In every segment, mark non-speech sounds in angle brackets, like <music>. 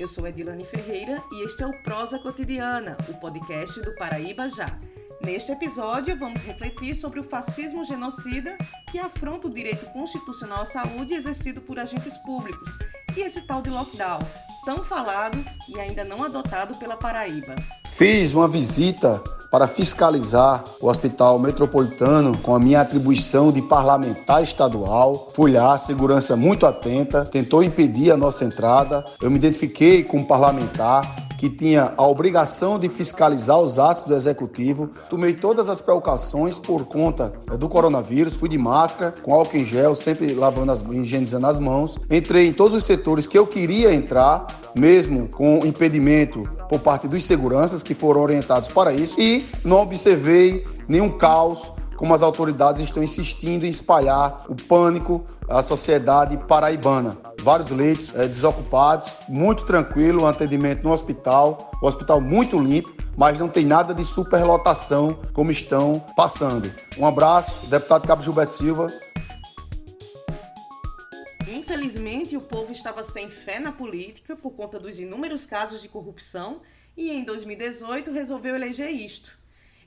Eu sou Edilane Ferreira e este é o Prosa Cotidiana, o podcast do Paraíba Já. Neste episódio, vamos refletir sobre o fascismo genocida que afronta o direito constitucional à saúde exercido por agentes públicos e esse tal de lockdown, tão falado e ainda não adotado pela Paraíba. Fiz uma visita para fiscalizar o Hospital Metropolitano com a minha atribuição de parlamentar estadual. Fui lá, segurança muito atenta, tentou impedir a nossa entrada. Eu me identifiquei como parlamentar que tinha a obrigação de fiscalizar os atos do executivo. Tomei todas as precauções por conta eh, do coronavírus, fui de máscara, com álcool em gel, sempre lavando as higienizando as mãos. Entrei em todos os setores que eu queria entrar, mesmo com impedimento por parte dos seguranças que foram orientados para isso e não observei nenhum caos como as autoridades estão insistindo em espalhar o pânico à sociedade paraibana vários leitos é, desocupados, muito tranquilo o atendimento no hospital, o hospital muito limpo, mas não tem nada de superlotação como estão passando. Um abraço, deputado Cabo Gilberto Silva. Infelizmente, o povo estava sem fé na política por conta dos inúmeros casos de corrupção e em 2018 resolveu eleger isto.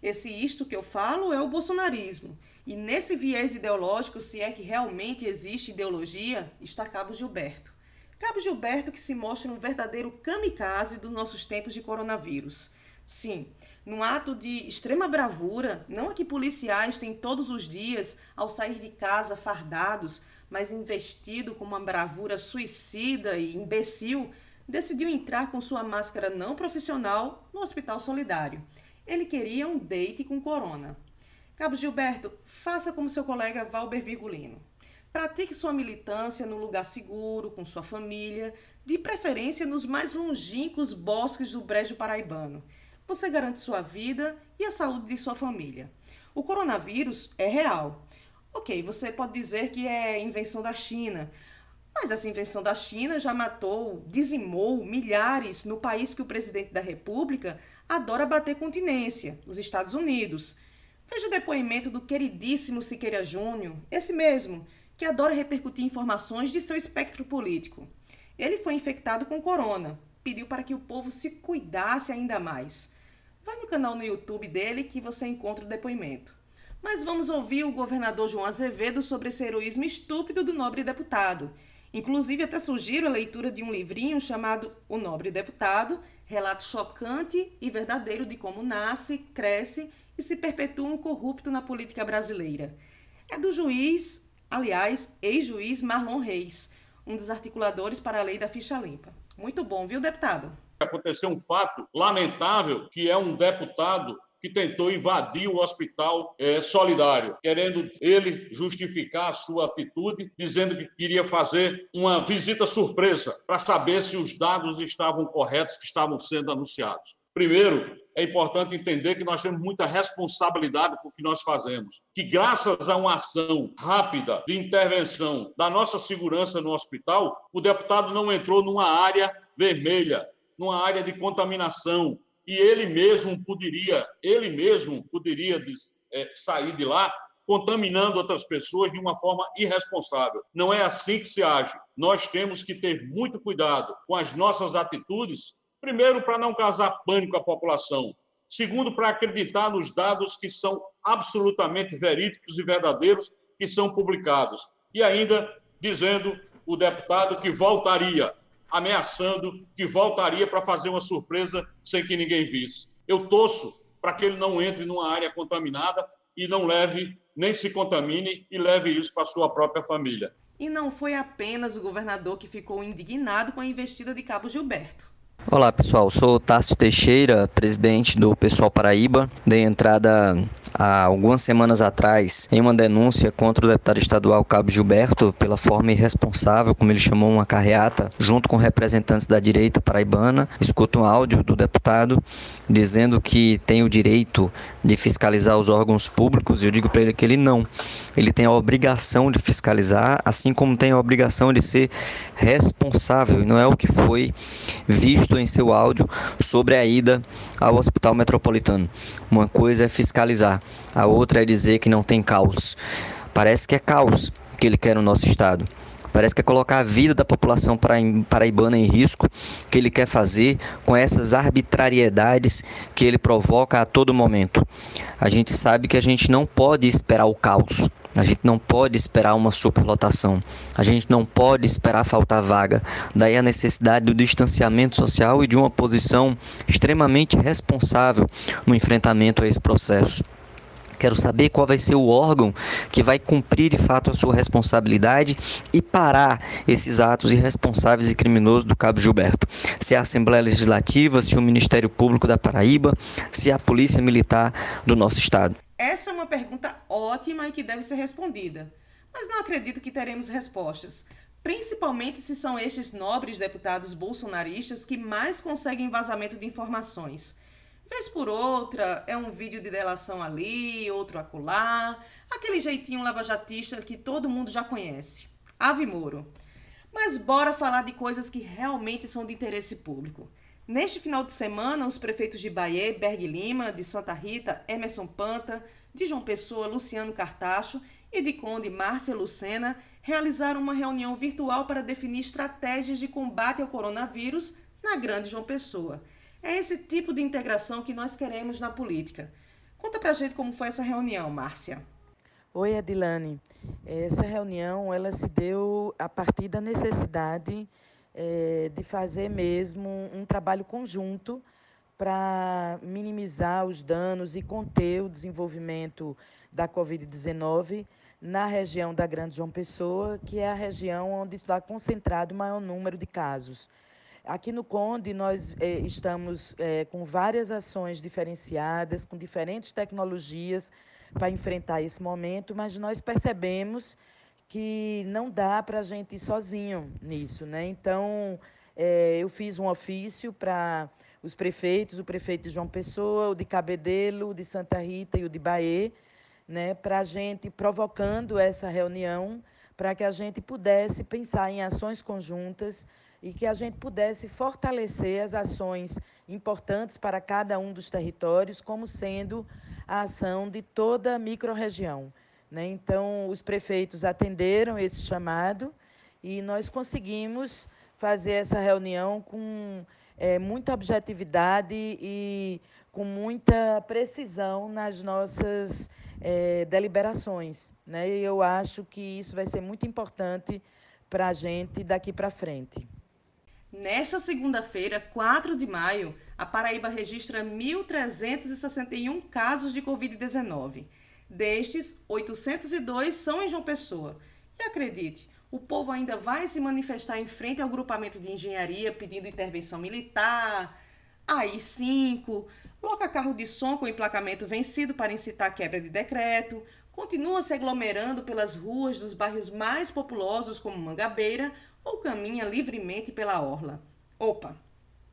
Esse isto que eu falo é o bolsonarismo e nesse viés ideológico, se é que realmente existe ideologia, está Cabo Gilberto. Cabo Gilberto que se mostra um verdadeiro kamikaze dos nossos tempos de coronavírus. Sim, num ato de extrema bravura, não é que policiais têm todos os dias ao sair de casa fardados, mas investido com uma bravura suicida e imbecil, decidiu entrar com sua máscara não profissional no Hospital Solidário. Ele queria um date com corona. Cabo Gilberto, faça como seu colega Valber Virgulino. Pratique sua militância no lugar seguro, com sua família, de preferência nos mais longínquos bosques do Brejo Paraibano. Você garante sua vida e a saúde de sua família. O coronavírus é real. Ok, você pode dizer que é invenção da China, mas essa invenção da China já matou, dizimou milhares no país que o presidente da República adora bater continência, os Estados Unidos. Veja o depoimento do queridíssimo Siqueira Júnior, esse mesmo, que adora repercutir informações de seu espectro político. Ele foi infectado com corona, pediu para que o povo se cuidasse ainda mais. Vai no canal no YouTube dele que você encontra o depoimento. Mas vamos ouvir o governador João Azevedo sobre esse heroísmo estúpido do nobre deputado. Inclusive, até sugiro a leitura de um livrinho chamado O Nobre Deputado, relato chocante e verdadeiro de como nasce, cresce e se perpetua corrupto na política brasileira. É do juiz, aliás, ex-juiz Marlon Reis, um dos articuladores para a lei da ficha limpa. Muito bom, viu, deputado? Aconteceu um fato lamentável, que é um deputado que tentou invadir o hospital é, solidário, querendo ele justificar a sua atitude, dizendo que queria fazer uma visita surpresa para saber se os dados estavam corretos que estavam sendo anunciados. Primeiro, é importante entender que nós temos muita responsabilidade com o que nós fazemos. Que, graças a uma ação rápida de intervenção da nossa segurança no hospital, o deputado não entrou numa área vermelha, numa área de contaminação. E ele mesmo poderia, ele mesmo poderia é, sair de lá contaminando outras pessoas de uma forma irresponsável. Não é assim que se age. Nós temos que ter muito cuidado com as nossas atitudes Primeiro, para não causar pânico à população. Segundo, para acreditar nos dados que são absolutamente verídicos e verdadeiros que são publicados. E ainda dizendo o deputado que voltaria, ameaçando que voltaria para fazer uma surpresa sem que ninguém visse. Eu torço para que ele não entre numa área contaminada e não leve, nem se contamine e leve isso para sua própria família. E não foi apenas o governador que ficou indignado com a investida de Cabo Gilberto. Olá pessoal, sou Tássio Teixeira, presidente do Pessoal Paraíba. Dei entrada há algumas semanas atrás em uma denúncia contra o deputado estadual Cabo Gilberto pela forma irresponsável, como ele chamou uma carreata, junto com representantes da direita paraibana. Escuto um áudio do deputado dizendo que tem o direito de fiscalizar os órgãos públicos e eu digo para ele que ele não. Ele tem a obrigação de fiscalizar, assim como tem a obrigação de ser responsável, e não é o que foi visto em seu áudio sobre a ida ao Hospital Metropolitano. Uma coisa é fiscalizar, a outra é dizer que não tem caos. Parece que é caos que ele quer no nosso estado. Parece que é colocar a vida da população paraibana em risco que ele quer fazer com essas arbitrariedades que ele provoca a todo momento. A gente sabe que a gente não pode esperar o caos. A gente não pode esperar uma superlotação. A gente não pode esperar faltar vaga. Daí a necessidade do distanciamento social e de uma posição extremamente responsável no enfrentamento a esse processo. Quero saber qual vai ser o órgão que vai cumprir de fato a sua responsabilidade e parar esses atos irresponsáveis e criminosos do Cabo Gilberto. Se é a Assembleia Legislativa, se é o Ministério Público da Paraíba, se é a Polícia Militar do nosso estado. Essa é uma pergunta ótima e que deve ser respondida, mas não acredito que teremos respostas, principalmente se são estes nobres deputados bolsonaristas que mais conseguem vazamento de informações. Vez por outra, é um vídeo de delação ali, outro acolá, aquele jeitinho lavajatista que todo mundo já conhece. Ave Moro. Mas bora falar de coisas que realmente são de interesse público. Neste final de semana, os prefeitos de Bahia, Berg Lima, de Santa Rita, Emerson Panta, de João Pessoa, Luciano Cartacho e de Conde, Márcia Lucena, realizaram uma reunião virtual para definir estratégias de combate ao coronavírus na Grande João Pessoa. É esse tipo de integração que nós queremos na política. Conta pra gente como foi essa reunião, Márcia. Oi, Adilane. Essa reunião ela se deu a partir da necessidade é, de fazer mesmo um trabalho conjunto para minimizar os danos e conter o desenvolvimento da Covid-19 na região da Grande João Pessoa, que é a região onde está concentrado o maior número de casos. Aqui no Conde, nós é, estamos é, com várias ações diferenciadas, com diferentes tecnologias para enfrentar esse momento, mas nós percebemos que não dá para a gente ir sozinho nisso, né? Então, é, eu fiz um ofício para os prefeitos, o prefeito João Pessoa, o de Cabedelo, o de Santa Rita e o de Bahia, né? Para a gente provocando essa reunião, para que a gente pudesse pensar em ações conjuntas e que a gente pudesse fortalecer as ações importantes para cada um dos territórios, como sendo a ação de toda a microrregião. Né? Então, os prefeitos atenderam esse chamado e nós conseguimos fazer essa reunião com é, muita objetividade e com muita precisão nas nossas é, deliberações. Né? E eu acho que isso vai ser muito importante para a gente daqui para frente. Nesta segunda-feira, 4 de maio, a Paraíba registra 1.361 casos de Covid-19. Destes, 802 são em João Pessoa. E acredite, o povo ainda vai se manifestar em frente ao grupamento de engenharia pedindo intervenção militar, AI-5, coloca carro de som com emplacamento vencido para incitar quebra de decreto, continua se aglomerando pelas ruas dos bairros mais populosos como Mangabeira ou caminha livremente pela orla. Opa,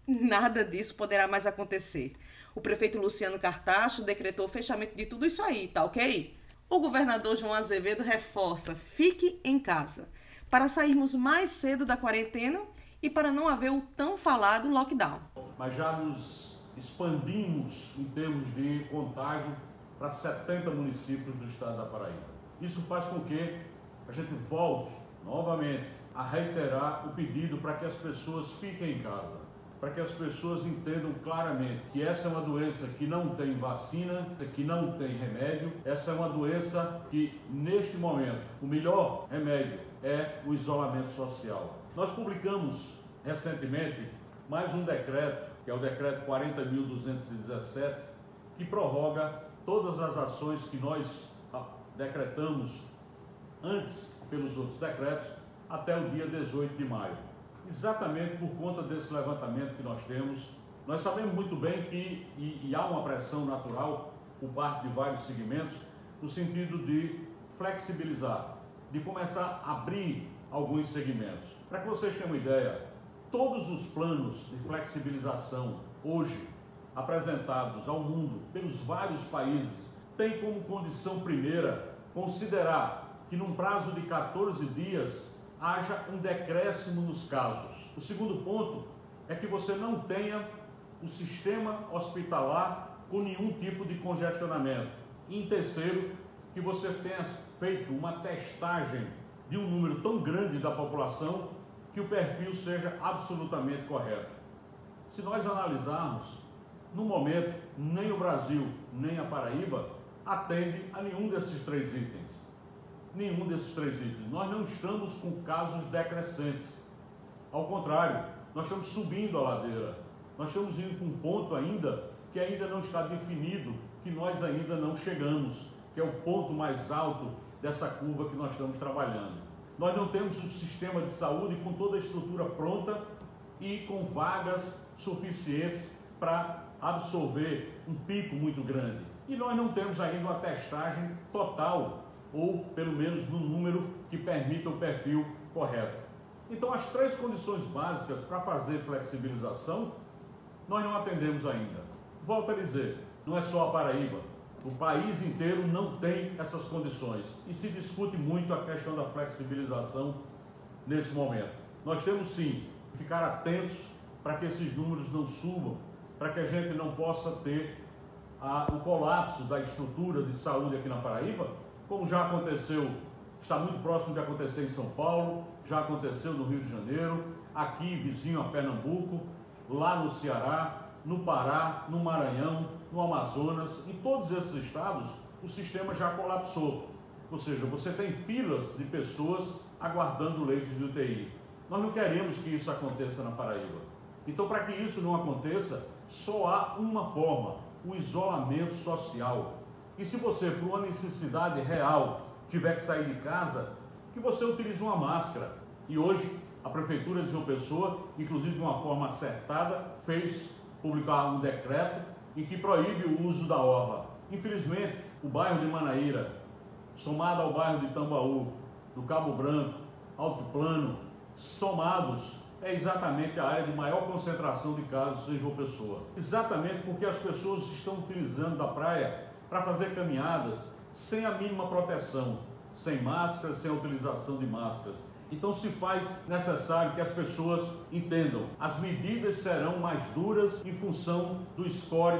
nada disso poderá mais acontecer. O prefeito Luciano Cartacho decretou o fechamento de tudo isso aí, tá ok? O governador João Azevedo reforça: fique em casa, para sairmos mais cedo da quarentena e para não haver o tão falado lockdown. Mas já nos expandimos em termos de contágio para 70 municípios do estado da Paraíba. Isso faz com que a gente volte novamente a reiterar o pedido para que as pessoas fiquem em casa para que as pessoas entendam claramente que essa é uma doença que não tem vacina, que não tem remédio, essa é uma doença que, neste momento, o melhor remédio é o isolamento social. Nós publicamos recentemente mais um decreto, que é o decreto 40.217, que prorroga todas as ações que nós decretamos antes pelos outros decretos até o dia 18 de maio exatamente por conta desse levantamento que nós temos. Nós sabemos muito bem que e, e há uma pressão natural por parte de vários segmentos no sentido de flexibilizar, de começar a abrir alguns segmentos. Para que vocês tenham uma ideia, todos os planos de flexibilização hoje apresentados ao mundo pelos vários países têm como condição primeira considerar que num prazo de 14 dias haja um decréscimo nos casos. O segundo ponto é que você não tenha o sistema hospitalar com nenhum tipo de congestionamento. E em terceiro, que você tenha feito uma testagem de um número tão grande da população que o perfil seja absolutamente correto. Se nós analisarmos, no momento, nem o Brasil, nem a Paraíba atende a nenhum desses três itens. Nenhum desses três itens. Nós não estamos com casos decrescentes. Ao contrário, nós estamos subindo a ladeira. Nós estamos indo com um ponto ainda que ainda não está definido, que nós ainda não chegamos, que é o ponto mais alto dessa curva que nós estamos trabalhando. Nós não temos um sistema de saúde com toda a estrutura pronta e com vagas suficientes para absorver um pico muito grande. E nós não temos ainda uma testagem total, ou pelo menos no número que permita o perfil correto. Então, as três condições básicas para fazer flexibilização, nós não atendemos ainda. Volto a dizer, não é só a Paraíba. O país inteiro não tem essas condições e se discute muito a questão da flexibilização nesse momento. Nós temos sim que ficar atentos para que esses números não subam, para que a gente não possa ter a, o colapso da estrutura de saúde aqui na Paraíba, como já aconteceu, está muito próximo de acontecer em São Paulo, já aconteceu no Rio de Janeiro, aqui vizinho a Pernambuco, lá no Ceará, no Pará, no Maranhão, no Amazonas, em todos esses estados, o sistema já colapsou. Ou seja, você tem filas de pessoas aguardando leitos de UTI. Nós não queremos que isso aconteça na Paraíba. Então, para que isso não aconteça, só há uma forma: o isolamento social. E se você, por uma necessidade real, tiver que sair de casa, que você utilize uma máscara. E hoje, a Prefeitura de João Pessoa, inclusive de uma forma acertada, fez publicar um decreto em que proíbe o uso da orla. Infelizmente, o bairro de Manaíra, somado ao bairro de Tambaú, do Cabo Branco, Alto Plano, somados, é exatamente a área de maior concentração de casos em João Pessoa. Exatamente porque as pessoas estão utilizando da praia para fazer caminhadas sem a mínima proteção, sem máscaras, sem a utilização de máscaras. Então se faz necessário que as pessoas entendam. As medidas serão mais duras em função do score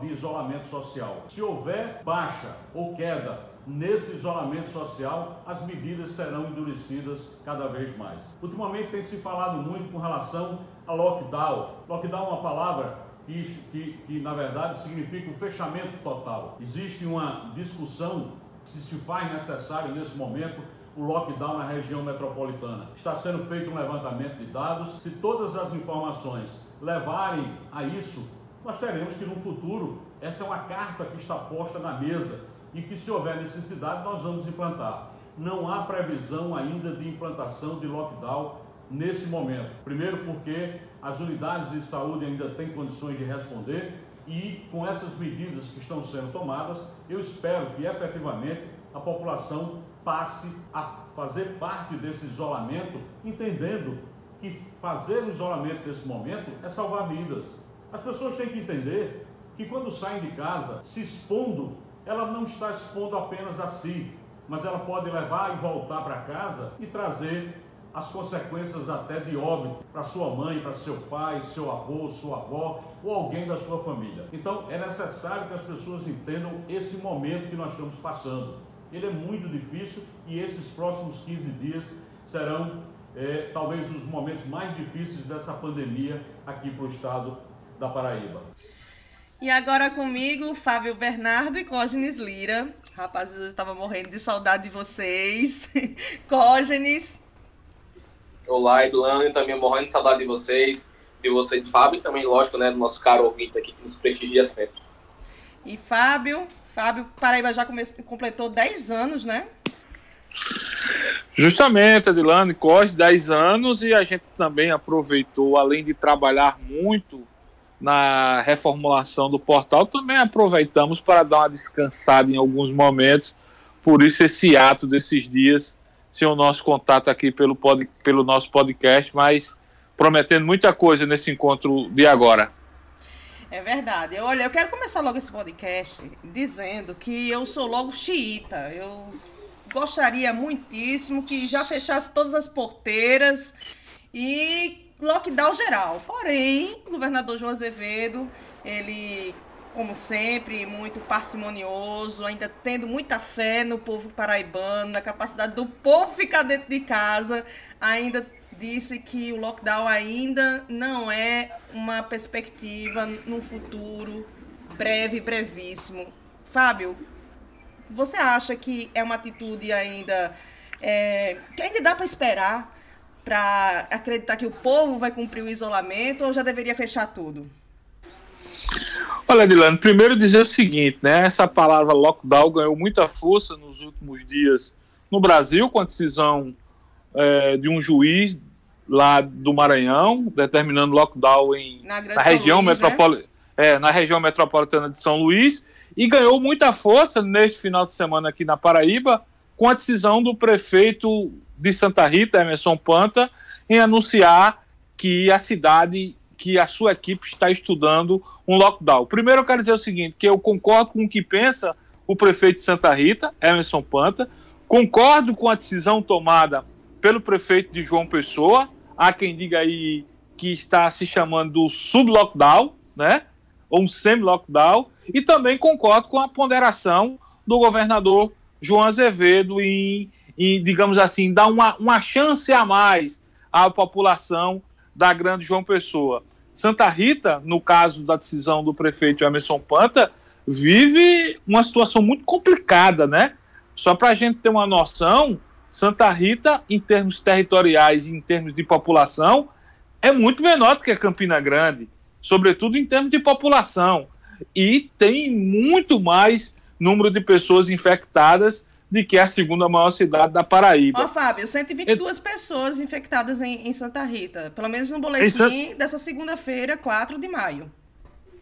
de isolamento social. Se houver baixa ou queda nesse isolamento social, as medidas serão endurecidas cada vez mais. Ultimamente tem se falado muito com relação a lockdown. Lockdown é uma palavra que, que, que na verdade significa o fechamento total. Existe uma discussão se se faz necessário nesse momento o lockdown na região metropolitana. Está sendo feito um levantamento de dados. Se todas as informações levarem a isso, nós teremos que no futuro, essa é uma carta que está posta na mesa e que, se houver necessidade, nós vamos implantar. Não há previsão ainda de implantação de lockdown nesse momento. Primeiro, porque as unidades de saúde ainda têm condições de responder e, com essas medidas que estão sendo tomadas, eu espero que efetivamente a população passe a fazer parte desse isolamento, entendendo que fazer o isolamento nesse momento é salvar vidas. As pessoas têm que entender que quando saem de casa, se expondo, ela não está expondo apenas a si, mas ela pode levar e voltar para casa e trazer as consequências até de óbito para sua mãe, para seu pai, seu avô, sua avó ou alguém da sua família. Então é necessário que as pessoas entendam esse momento que nós estamos passando ele é muito difícil e esses próximos 15 dias serão é, talvez os momentos mais difíceis dessa pandemia aqui para o estado da Paraíba. E agora comigo, Fábio Bernardo e Cógenes Lira. Rapazes, eu estava morrendo de saudade de vocês. <laughs> Cógenes. Olá, Edulane, também morrendo de saudade de vocês, de você, de Fábio, e também, lógico, né, do nosso caro ouvinte aqui que nos prestigia sempre. E Fábio, Fábio, Paraíba já completou 10 anos, né? Justamente, Adilane, quase 10 anos e a gente também aproveitou, além de trabalhar muito na reformulação do portal, também aproveitamos para dar uma descansada em alguns momentos. Por isso, esse ato desses dias, sem o nosso contato aqui pelo, pod, pelo nosso podcast, mas prometendo muita coisa nesse encontro de agora. É verdade. Olha, eu quero começar logo esse podcast dizendo que eu sou logo xiita. Eu gostaria muitíssimo que já fechasse todas as porteiras e lockdown geral. Porém, o governador João Azevedo, ele como sempre, muito parcimonioso, ainda tendo muita fé no povo paraibano, na capacidade do povo ficar dentro de casa, ainda disse que o lockdown ainda não é uma perspectiva no futuro breve, brevíssimo. Fábio, você acha que é uma atitude ainda é, que ainda dá para esperar para acreditar que o povo vai cumprir o isolamento ou já deveria fechar tudo? Olha, Dilano, primeiro dizer o seguinte, né? Essa palavra lockdown ganhou muita força nos últimos dias no Brasil, com a decisão é, de um juiz lá do Maranhão, determinando lockdown em, na, na região Luís, metropoli né? é, na região metropolitana de São Luís, e ganhou muita força neste final de semana aqui na Paraíba, com a decisão do prefeito de Santa Rita, Emerson Panta, em anunciar que a cidade, que a sua equipe está estudando um lockdown. Primeiro eu quero dizer o seguinte, que eu concordo com o que pensa o prefeito de Santa Rita, Emerson Panta, concordo com a decisão tomada pelo prefeito de João Pessoa, há quem diga aí que está se chamando do sub-lockdown, né? Ou um semi-lockdown, e também concordo com a ponderação do governador João Azevedo em, em digamos assim, dar uma, uma chance a mais à população da grande João Pessoa. Santa Rita, no caso da decisão do prefeito Emerson Panta, vive uma situação muito complicada, né? Só para a gente ter uma noção, Santa Rita, em termos territoriais em termos de população, é muito menor do que a Campina Grande, sobretudo em termos de população. E tem muito mais número de pessoas infectadas de que a segunda maior cidade da Paraíba. Ó, Fábio, 122 Eu... pessoas infectadas em, em, Santa Rita, pelo menos no boletim dessa segunda-feira, 4 de maio.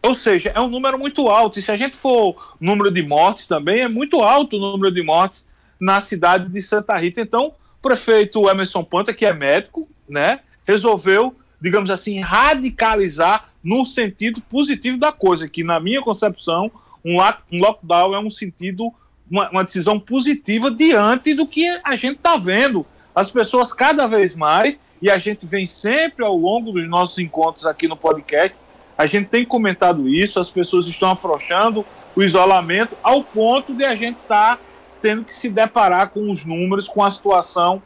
Ou seja, é um número muito alto. E se a gente for número de mortes também, é muito alto o número de mortes na cidade de Santa Rita. Então, o prefeito Emerson Panta, que é médico, né, resolveu, digamos assim, radicalizar no sentido positivo da coisa, que na minha concepção, um lockdown é um sentido uma, uma decisão positiva diante do que a gente está vendo. As pessoas cada vez mais, e a gente vem sempre ao longo dos nossos encontros aqui no podcast, a gente tem comentado isso, as pessoas estão afrouxando o isolamento ao ponto de a gente estar tá tendo que se deparar com os números, com a situação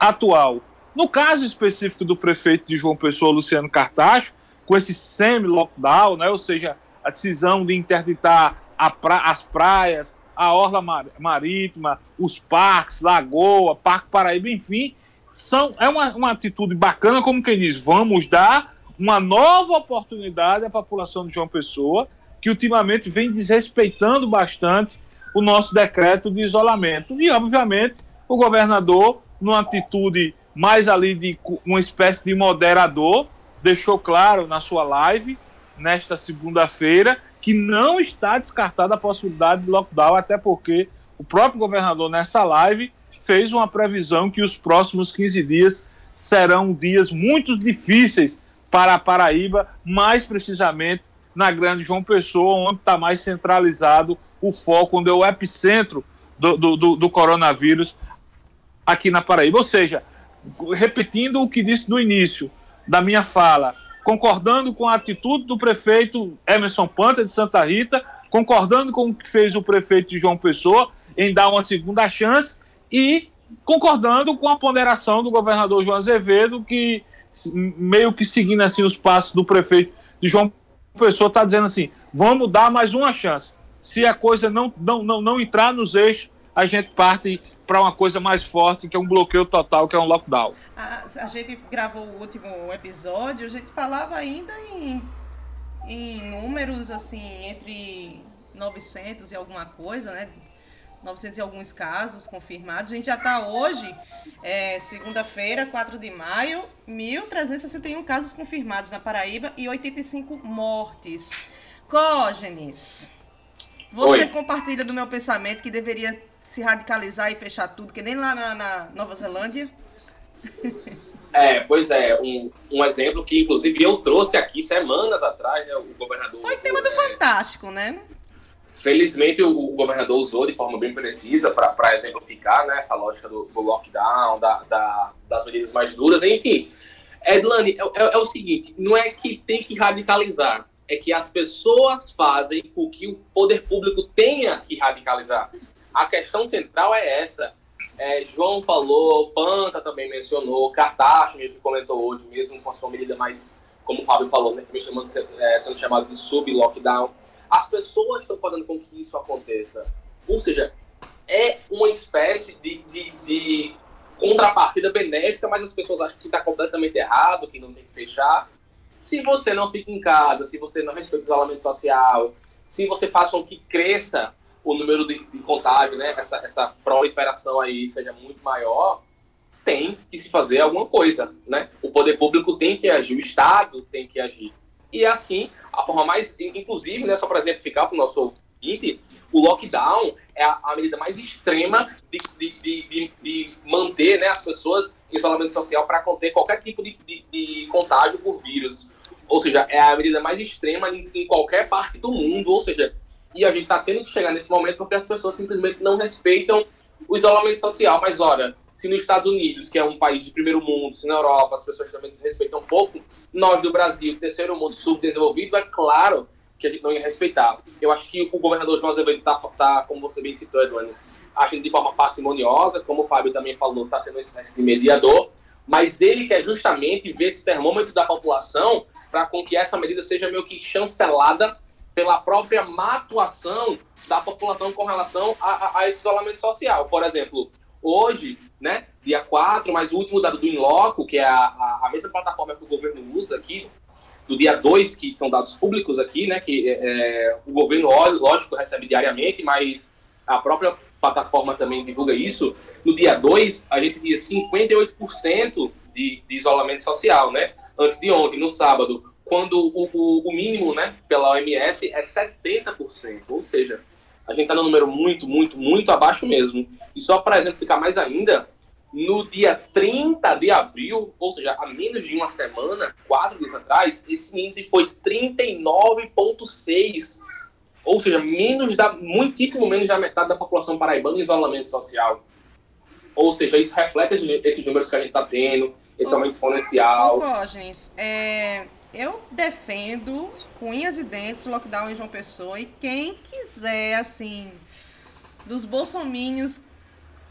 atual. No caso específico do prefeito de João Pessoa, Luciano Cartacho, com esse semi-lockdown, né, ou seja, a decisão de interditar pra as praias, a orla mar marítima, os parques, Lagoa, Parque Paraíba, enfim, são, é uma, uma atitude bacana, como quem diz, vamos dar uma nova oportunidade à população de João Pessoa, que ultimamente vem desrespeitando bastante o nosso decreto de isolamento. E, obviamente, o governador, numa atitude mais ali de uma espécie de moderador, deixou claro na sua live, nesta segunda-feira, que não está descartada a possibilidade de lockdown, até porque o próprio governador, nessa live, fez uma previsão que os próximos 15 dias serão dias muito difíceis para a Paraíba, mais precisamente na Grande João Pessoa, onde está mais centralizado o foco, onde é o epicentro do, do, do, coronavírus aqui na Paraíba. Ou seja, repetindo o que disse no início da minha fala, concordando com a atitude do prefeito Emerson Panta de Santa Rita, concordando com o que fez o prefeito de João Pessoa em dar uma segunda chance e concordando com a ponderação do governador João Azevedo, que meio que seguindo assim os passos do prefeito de João Pessoa, está dizendo assim: vamos dar mais uma chance. Se a coisa não, não, não, não entrar nos eixos, a gente parte para uma coisa mais forte, que é um bloqueio total, que é um lockdown. A, a gente gravou o último episódio, a gente falava ainda em, em números assim, entre 900 e alguma coisa, né? 900 e alguns casos confirmados. A gente já está hoje, é, segunda-feira, 4 de maio, 1.361 casos confirmados na Paraíba e 85 mortes. Cógenes, você Oi. compartilha do meu pensamento que deveria se radicalizar e fechar tudo, que nem lá na, na Nova Zelândia. <laughs> É, pois é, um, um exemplo que inclusive eu trouxe aqui semanas atrás, né, o governador... Foi tema do é, Fantástico, né? Felizmente o, o, governador usou de forma bem precisa para exemplificar né, essa lógica do, do lockdown, da, da, das medidas mais duras, enfim. Edlane, é, é, é, o seguinte, não é que tem que radicalizar, é que as pessoas fazem o que o poder público tenha que radicalizar. A questão central é essa. É, João falou, Panta também mencionou, Cartacho que comentou hoje, mesmo com a sua medida mais, como o Fábio falou, né, que chamando, é, sendo chamado de sub-lockdown. As pessoas estão fazendo com que isso aconteça. Ou seja, é uma espécie de, de, de contrapartida benéfica, mas as pessoas acham que está completamente errado, que não tem que fechar. Se você não fica em casa, se você não respeita o isolamento social, se você faz com que cresça o número de, de contágio, né, essa, essa proliferação aí seja muito maior, tem que se fazer alguma coisa, né? O poder público tem que agir, o Estado tem que agir. E assim, a forma mais, inclusive, né, só para exemplificar para o nosso ouvinte, o lockdown é a, a medida mais extrema de, de, de, de, manter né, as pessoas em isolamento social para conter qualquer tipo de, de, contágio por vírus. Ou seja, é a medida mais extrema em, em qualquer parte do mundo. Ou seja, e a gente está tendo que chegar nesse momento porque as pessoas simplesmente não respeitam o isolamento social. Mas, olha, se nos Estados Unidos, que é um país de primeiro mundo, se na Europa as pessoas também desrespeitam um pouco, nós do Brasil, terceiro mundo subdesenvolvido, é claro que a gente não ia respeitar. Eu acho que o governador João Azevedo está, tá, como você bem citou, Eduardo, agindo de forma parcimoniosa, como o Fábio também falou, está sendo de mediador, mas ele quer justamente ver esse termômetro da população para com que essa medida seja meio que chancelada pela própria má atuação da população com relação a, a, a esse isolamento social. Por exemplo, hoje, né, dia 4, mas o último dado do Inloco, que é a, a, mesma plataforma que o governo usa aqui, do dia 2, que são dados públicos aqui, né, que é, é, o governo, lógico, recebe diariamente, mas a própria plataforma também divulga isso. No dia 2, a gente tinha 58% de, de isolamento social, né? Antes de ontem, no sábado, quando o, o, o mínimo, né, pela OMS é 70%. Ou seja, a gente está no número muito, muito, muito abaixo mesmo. E só para exemplificar mais ainda, no dia 30 de abril, ou seja, há menos de uma semana, quatro dias atrás, esse índice foi 39,6. Ou seja, menos da, muitíssimo menos da metade da população paraibana em isolamento social. Ou seja, isso reflete esses, números que a gente está tendo, esse aumento exponencial. Cógenes, é, eu defendo com unhas e dentes lockdown em João Pessoa e quem quiser, assim, dos bolsominhos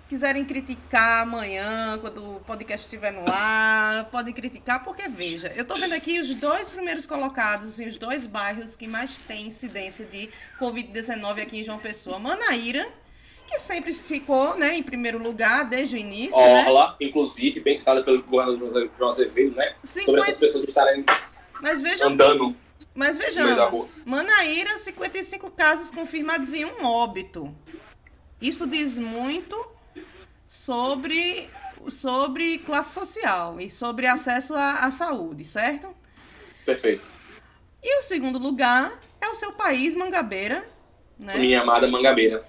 quiserem criticar amanhã, quando o podcast estiver no ar, podem criticar, porque veja, eu estou vendo aqui os dois primeiros colocados, assim, os dois bairros que mais têm incidência de Covid-19 aqui em João Pessoa. Manaíra, que sempre ficou né, em primeiro lugar desde o início. Orla, né? inclusive, bem citada pelo governador João Azevedo, né? 50... Sobre essas pessoas estarem mas vejam, andando. Mas vejamos, Manaíra, 55 casos confirmados e um óbito. Isso diz muito sobre, sobre classe social e sobre acesso à, à saúde, certo? Perfeito. E o segundo lugar é o seu país, Mangabeira. Né? Minha amada Mangabeira.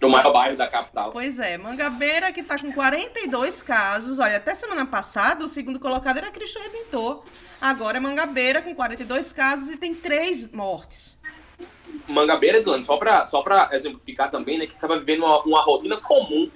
Do maior bairro da capital. Pois é, Mangabeira que está com 42 casos. Olha, até semana passada o segundo colocado era Cristo Redentor. Agora é Mangabeira com 42 casos e tem três mortes. Mangabeira, Edlane, só para só exemplificar também, né, que estava vivendo uma, uma rotina comum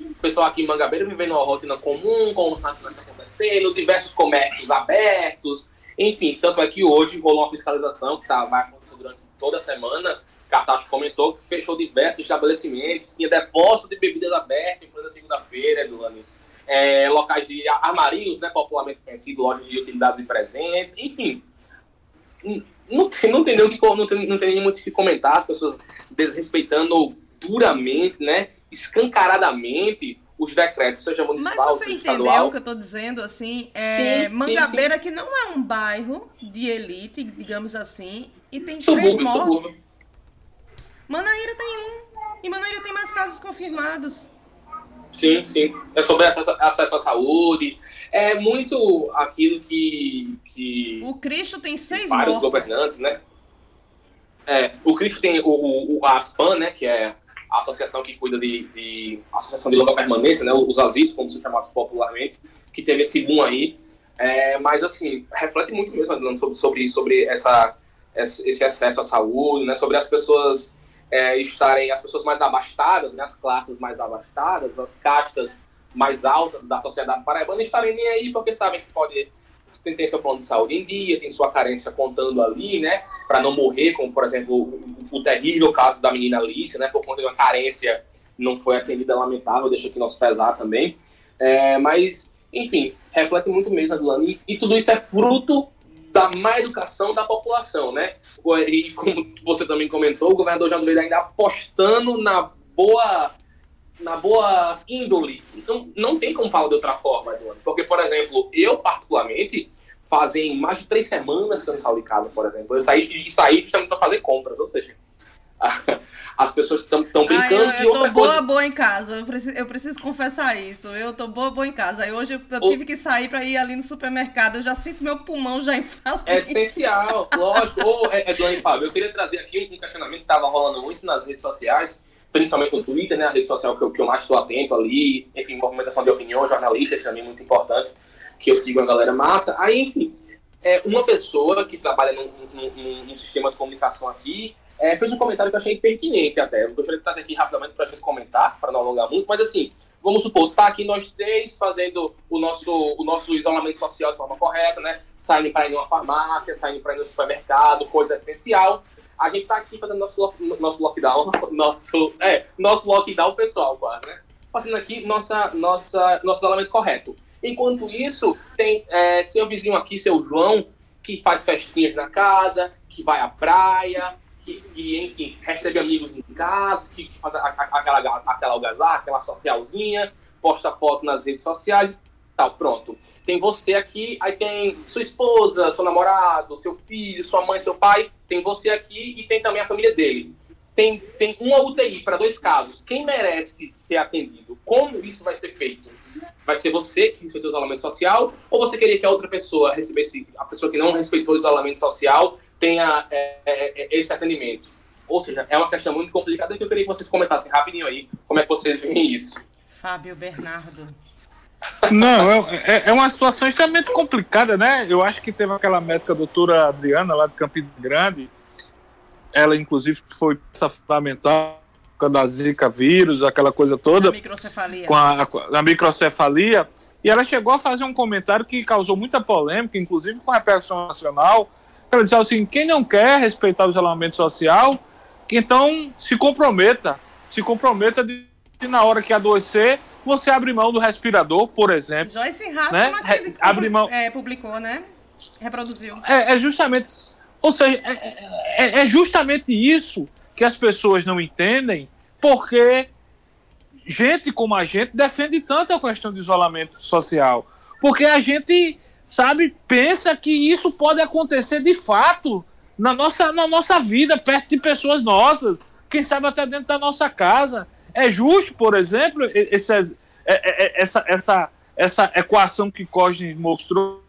o pessoal aqui em Mangabeira vivendo uma rotina comum, como está acontecendo, diversos comércios abertos, enfim, tanto é que hoje rolou uma fiscalização que tá, vai acontecer durante toda a semana. Cartacho comentou que fechou diversos estabelecimentos, tinha depósito de bebidas aberto em plena segunda-feira, Edulane. É, locais de armarinhos, né, popularmente conhecido, lojas de utilidades e presentes, enfim. Não tem, não tem, nem, que, não tem, não tem nem muito o que comentar, as pessoas desrespeitando duramente, né, escancaradamente os decretos, seja municipal, Mas você entendeu o que eu estou dizendo, assim? É, sim, Mangabeira, sim, sim. que não é um bairro de elite, digamos assim, e tem subúrbio, três mortes. Subúrbio. Manaíra tem um. E Manaíra tem mais casos confirmados. Sim, sim. É sobre acesso, à saúde. É muito aquilo que. que o Cristo tem seis vários mortes. governantes, né? É, o Cristo tem o, o, o ASPAN, né? Que é a associação que cuida de, de associação de longa permanência, né, os ASIS, como são chamados popularmente, que teve esse boom aí. É, mas, assim, reflete muito mesmo sobre, sobre, sobre essa, esse acesso à saúde, né, sobre as pessoas é, estarem, as pessoas mais abastadas, né, as classes mais abastadas, as castas mais altas da sociedade paraibana estarem nem aí porque sabem que pode tem, tem seu plano de saúde em dia, tem sua carência contando ali, né? Para não morrer, como por exemplo o, o, terrível caso da menina Alice, né? Por conta de uma carência não foi atendida, lamentável, deixa aqui nosso pesar também. É, mas, enfim, reflete muito mesmo, Adulani, e, e tudo isso é fruto da má educação da população, né? E como você também comentou, o governador Jorge Almeida ainda apostando na boa na boa índole. Então, não tem como falar de outra forma, Eduardo. Porque, por exemplo, eu, particularmente, fazem mais de três semanas que eu não saio de casa, por exemplo. Eu saí e saí justamente para fazer compras, ou seja, <laughs> as pessoas estão brincando. Ai, eu, eu tô boa, coisa... boa em casa. Eu preciso, eu preciso confessar isso. Eu tô boa, boa em casa. Aí hoje eu, eu o... tive que sair para ir ali no supermercado. Eu já sinto meu pulmão já <laughs> em É essencial, lógico. Ô, Eduardo e Fábio, eu queria trazer aqui um questionamento que estava rolando muito nas redes sociais principalmente no Twitter, né, a rede social que eu, que eu mais estou atento ali, enfim, movimentação de opinião, jornalistas também muito importante, que eu sigo a galera massa. Aí, enfim, é, uma pessoa que trabalha num, num, num sistema de comunicação aqui é, fez um comentário que eu achei pertinente até. Eu gostaria de trazer aqui rapidamente para a gente comentar, para não alongar muito, mas assim, vamos supor, tá aqui nós três fazendo o nosso, o nosso isolamento social de forma correta, né? Saindo para ir numa farmácia, saindo para ir no supermercado, coisa essencial a gente tá aqui fazendo nosso, nosso lockdown, <laughs> nosso, é, nosso lockdown pessoal quase, né? Fazendo aqui nossa, nossa, nosso isolamento correto. Enquanto isso, tem é, seu vizinho aqui, seu João, que faz festinhas na casa, que vai à praia, que, que enfim, recebe amigos em casa, que, que faz a, a, aquela, aquela algazarra, aquela socialzinha, posta foto nas redes sociais tal, pronto. Tem você aqui, aí tem sua esposa, seu namorado, seu filho, sua mãe, seu pai, tem você aqui e tem também a família dele. Tem, tem uma UTI para dois casos. Quem merece ser atendido? Como isso vai ser feito? Vai ser você que respeitou o isolamento social ou você queria que a outra pessoa recebesse, a pessoa que não respeitou o isolamento social, tenha é, é, é esse atendimento? Ou seja, é uma questão muito complicada que eu queria que vocês comentassem rapidinho aí como é que vocês veem isso. Fábio Bernardo. Não, é, é, é, uma situação extremamente complicada, né? Eu acho que teve aquela médica a doutora Adriana, lá de Campina Grande. Ela, inclusive, foi fundamental da Zika vírus, aquela coisa toda. A microcefalia. Com a, a, a, microcefalia. E ela chegou a fazer um comentário que causou muita polêmica, inclusive com a repercussão nacional. Disse assim: quem não quer respeitar o isolamento social, então se comprometa. Se comprometa de, de na hora que adoecer, você abre mão do respirador, por exemplo. Joyce Hasselman né? abre mão... É, publicou, né? Reproduziu. É, é justamente. Ou seja, é, é, é justamente isso que as pessoas não entendem, porque gente como a gente defende tanto a questão do isolamento social. Porque a gente, sabe, pensa que isso pode acontecer de fato na nossa, na nossa vida, perto de pessoas nossas, quem sabe até dentro da nossa casa. É justo, por exemplo, esse, é, é, é, essa, essa, essa equação que Cosme mostrou,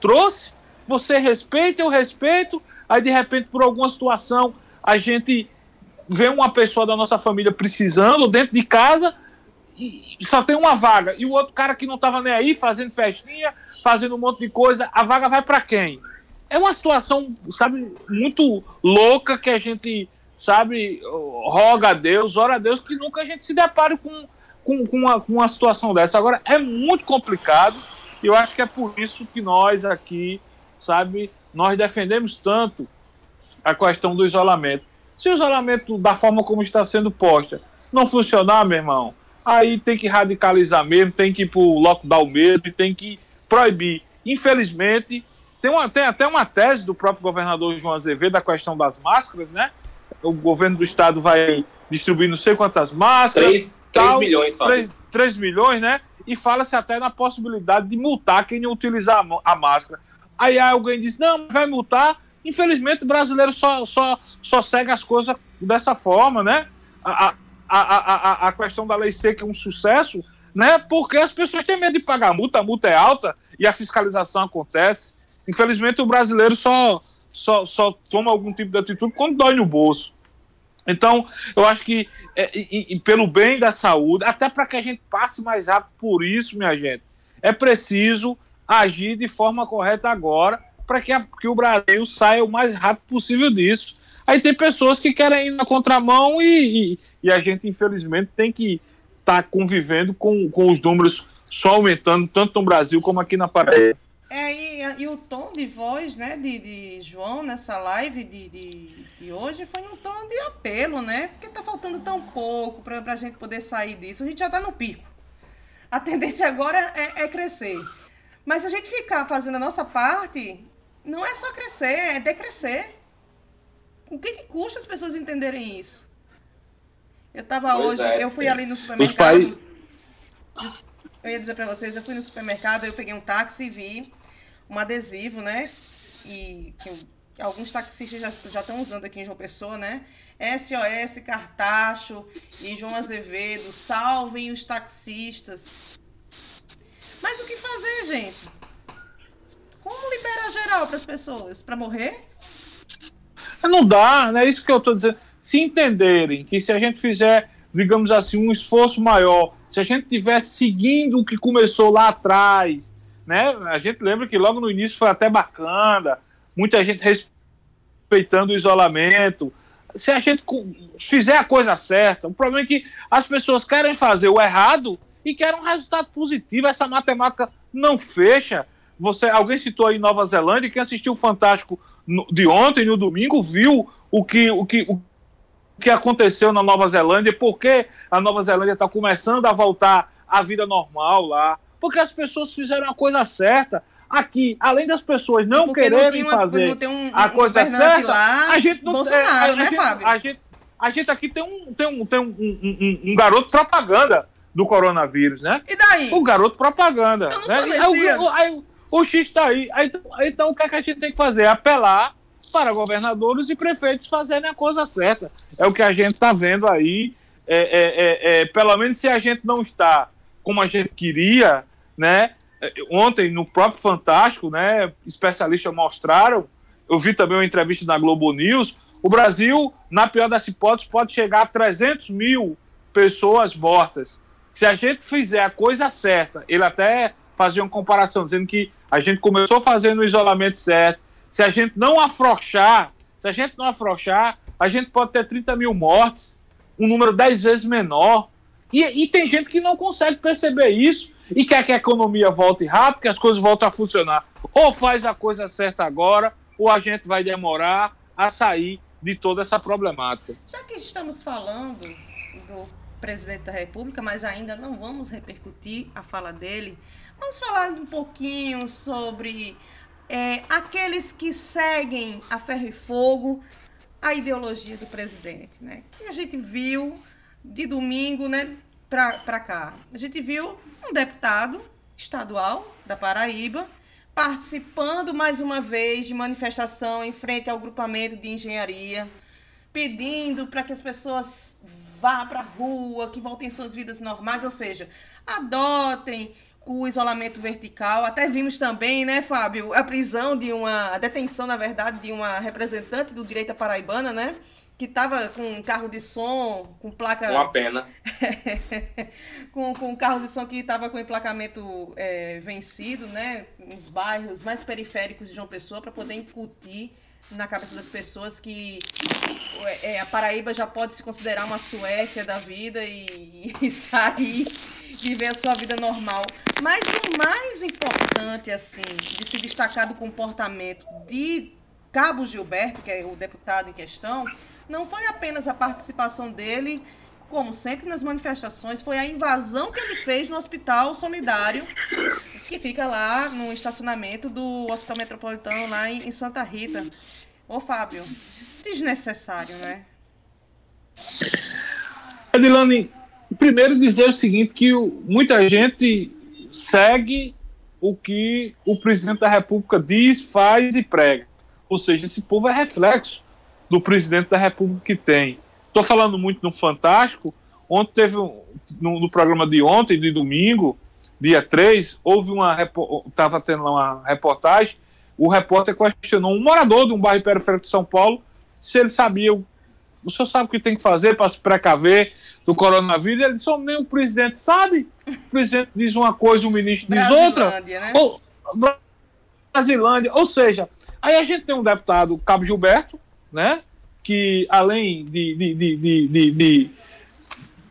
trouxe? Você respeita, eu respeito, aí de repente, por alguma situação, a gente vê uma pessoa da nossa família precisando dentro de casa e só tem uma vaga. E o outro cara que não estava nem aí, fazendo festinha, fazendo um monte de coisa, a vaga vai para quem? É uma situação, sabe, muito louca que a gente sabe, roga a Deus, ora a Deus, que nunca a gente se depare com, com, com, uma, com uma situação dessa. Agora, é muito complicado, e eu acho que é por isso que nós aqui, sabe, nós defendemos tanto a questão do isolamento. Se o isolamento, da forma como está sendo posta, não funcionar, meu irmão, aí tem que radicalizar mesmo, tem que ir para o lockdown mesmo, tem que proibir. Infelizmente, tem, uma, tem até uma tese do próprio governador João Azevedo da questão das máscaras, né? o governo do estado vai distribuir não sei quantas máscaras. 3, 3 milhões, 3, 3 milhões, né? E fala-se até na possibilidade de multar quem não utilizar a máscara. Aí alguém diz, não, vai multar. Infelizmente, o brasileiro só, só, só segue as coisas dessa forma, né? A, a, a, a, a questão da lei seca é um sucesso, né? Porque as pessoas têm medo de pagar a multa, a multa é alta e a fiscalização acontece. Infelizmente, o brasileiro só, só, só toma algum tipo de atitude quando dói no bolso. Então, eu acho que, é, e, e, pelo bem da saúde, até para que a gente passe mais rápido por isso, minha gente, é preciso agir de forma correta agora, para que, que o Brasil saia o mais rápido possível disso. Aí tem pessoas que querem ir na contramão e, e, e a gente, infelizmente, tem que estar tá convivendo com, com os números só aumentando, tanto no Brasil como aqui na Paraíba. É, e, e, o tom de voz, né, de, de João nessa live de, de, de, hoje foi um tom de apelo, né? Porque tá faltando tão pouco para a gente poder sair disso. A gente já tá no pico. A tendência agora é, é crescer. Mas se a gente ficar fazendo a nossa parte, não é só crescer, é decrescer. O que, que custa as pessoas entenderem isso? Eu tava pois hoje, é. eu fui ali no supermercado. Eu ia dizer para vocês, eu fui no supermercado, eu peguei um táxi e vi um adesivo, né? E que alguns taxistas já, já estão usando aqui em João Pessoa, né? SOS Cartacho e João Azevedo, salvem os taxistas. Mas o que fazer, gente? Como liberar geral para as pessoas? Para morrer? Não dá, né? Isso que eu estou dizendo. Se entenderem que se a gente fizer, digamos assim, um esforço maior, se a gente tivesse seguindo o que começou lá atrás, né? A gente lembra que logo no início foi até bacana, muita gente respeitando o isolamento. Se a gente fizer a coisa certa, o problema é que as pessoas querem fazer o errado e querem um resultado positivo. Essa matemática não fecha. Você, alguém citou aí Nova Zelândia, quem assistiu o Fantástico de ontem, no domingo, viu o que, o que, o que aconteceu na Nova Zelândia, porque a Nova Zelândia está começando a voltar à vida normal lá porque as pessoas fizeram a coisa certa. Aqui, além das pessoas não quererem não uma, fazer um, a coisa um certa, lá, a gente não Bolsonaro, é, a, né, gente, Fábio? A gente, a gente aqui tem um, tem um, tem um, um, um garoto propaganda do coronavírus, né? E daí? O garoto propaganda. Eu não né? sou aí, o, aí, o X está aí. aí. Então, o que, é que a gente tem que fazer? Apelar para governadores e prefeitos fazerem a coisa certa. É o que a gente está vendo aí. É, é, é, é, pelo menos se a gente não está como a gente queria, né? Ontem, no próprio Fantástico, né, especialistas mostraram, eu vi também uma entrevista na Globo News, o Brasil, na pior das hipóteses, pode chegar a 300 mil pessoas mortas. Se a gente fizer a coisa certa, ele até fazia uma comparação, dizendo que a gente começou fazendo o isolamento certo, se a gente não afrouxar, se a gente não afrouxar, a gente pode ter 30 mil mortes, um número 10 vezes menor. E, e tem gente que não consegue perceber isso e quer que a economia volte rápido, que as coisas voltem a funcionar. Ou faz a coisa certa agora, ou a gente vai demorar a sair de toda essa problemática. Já que estamos falando do presidente da República, mas ainda não vamos repercutir a fala dele, vamos falar um pouquinho sobre é, aqueles que seguem a ferro e fogo a ideologia do presidente, né? Que a gente viu de domingo, né, para cá. A gente viu um deputado estadual da Paraíba participando mais uma vez de manifestação em frente ao grupamento de engenharia, pedindo para que as pessoas vá para a rua, que voltem suas vidas normais, ou seja, adotem o isolamento vertical. Até vimos também, né, Fábio, a prisão de uma, a detenção, na verdade, de uma representante do direito paraibana, né? que tava com carro de som, com placa. Uma pena. <laughs> com, com carro de som que tava com emplacamento é, vencido, né? Nos bairros mais periféricos de João Pessoa, para poder incutir na cabeça das pessoas que é, a Paraíba já pode se considerar uma Suécia da vida e, e <laughs> sair viver a sua vida normal. Mas o mais importante, assim, de se destacar do comportamento de Cabo Gilberto, que é o deputado em questão, não foi apenas a participação dele, como sempre nas manifestações, foi a invasão que ele fez no Hospital Solidário, que fica lá no estacionamento do Hospital Metropolitano, lá em Santa Rita. Ô, Fábio, desnecessário, né? Edilane, primeiro dizer o seguinte, que muita gente segue o que o presidente da República diz, faz e prega. Ou seja, esse povo é reflexo do presidente da República que tem. Estou falando muito no Fantástico. Ontem teve, no, no, programa de ontem, de domingo, dia 3, houve uma. Estava tendo uma reportagem. O repórter questionou um morador de um bairro periférico de São Paulo se ele sabia. O senhor sabe o que tem que fazer para se precaver do coronavírus? Ele disse: nem o presidente sabe. O presidente diz uma coisa, o ministro diz outra. Né? Ou, Brasilândia. Ou seja, aí a gente tem um deputado, Cabo Gilberto, né? Que além de, de, de, de,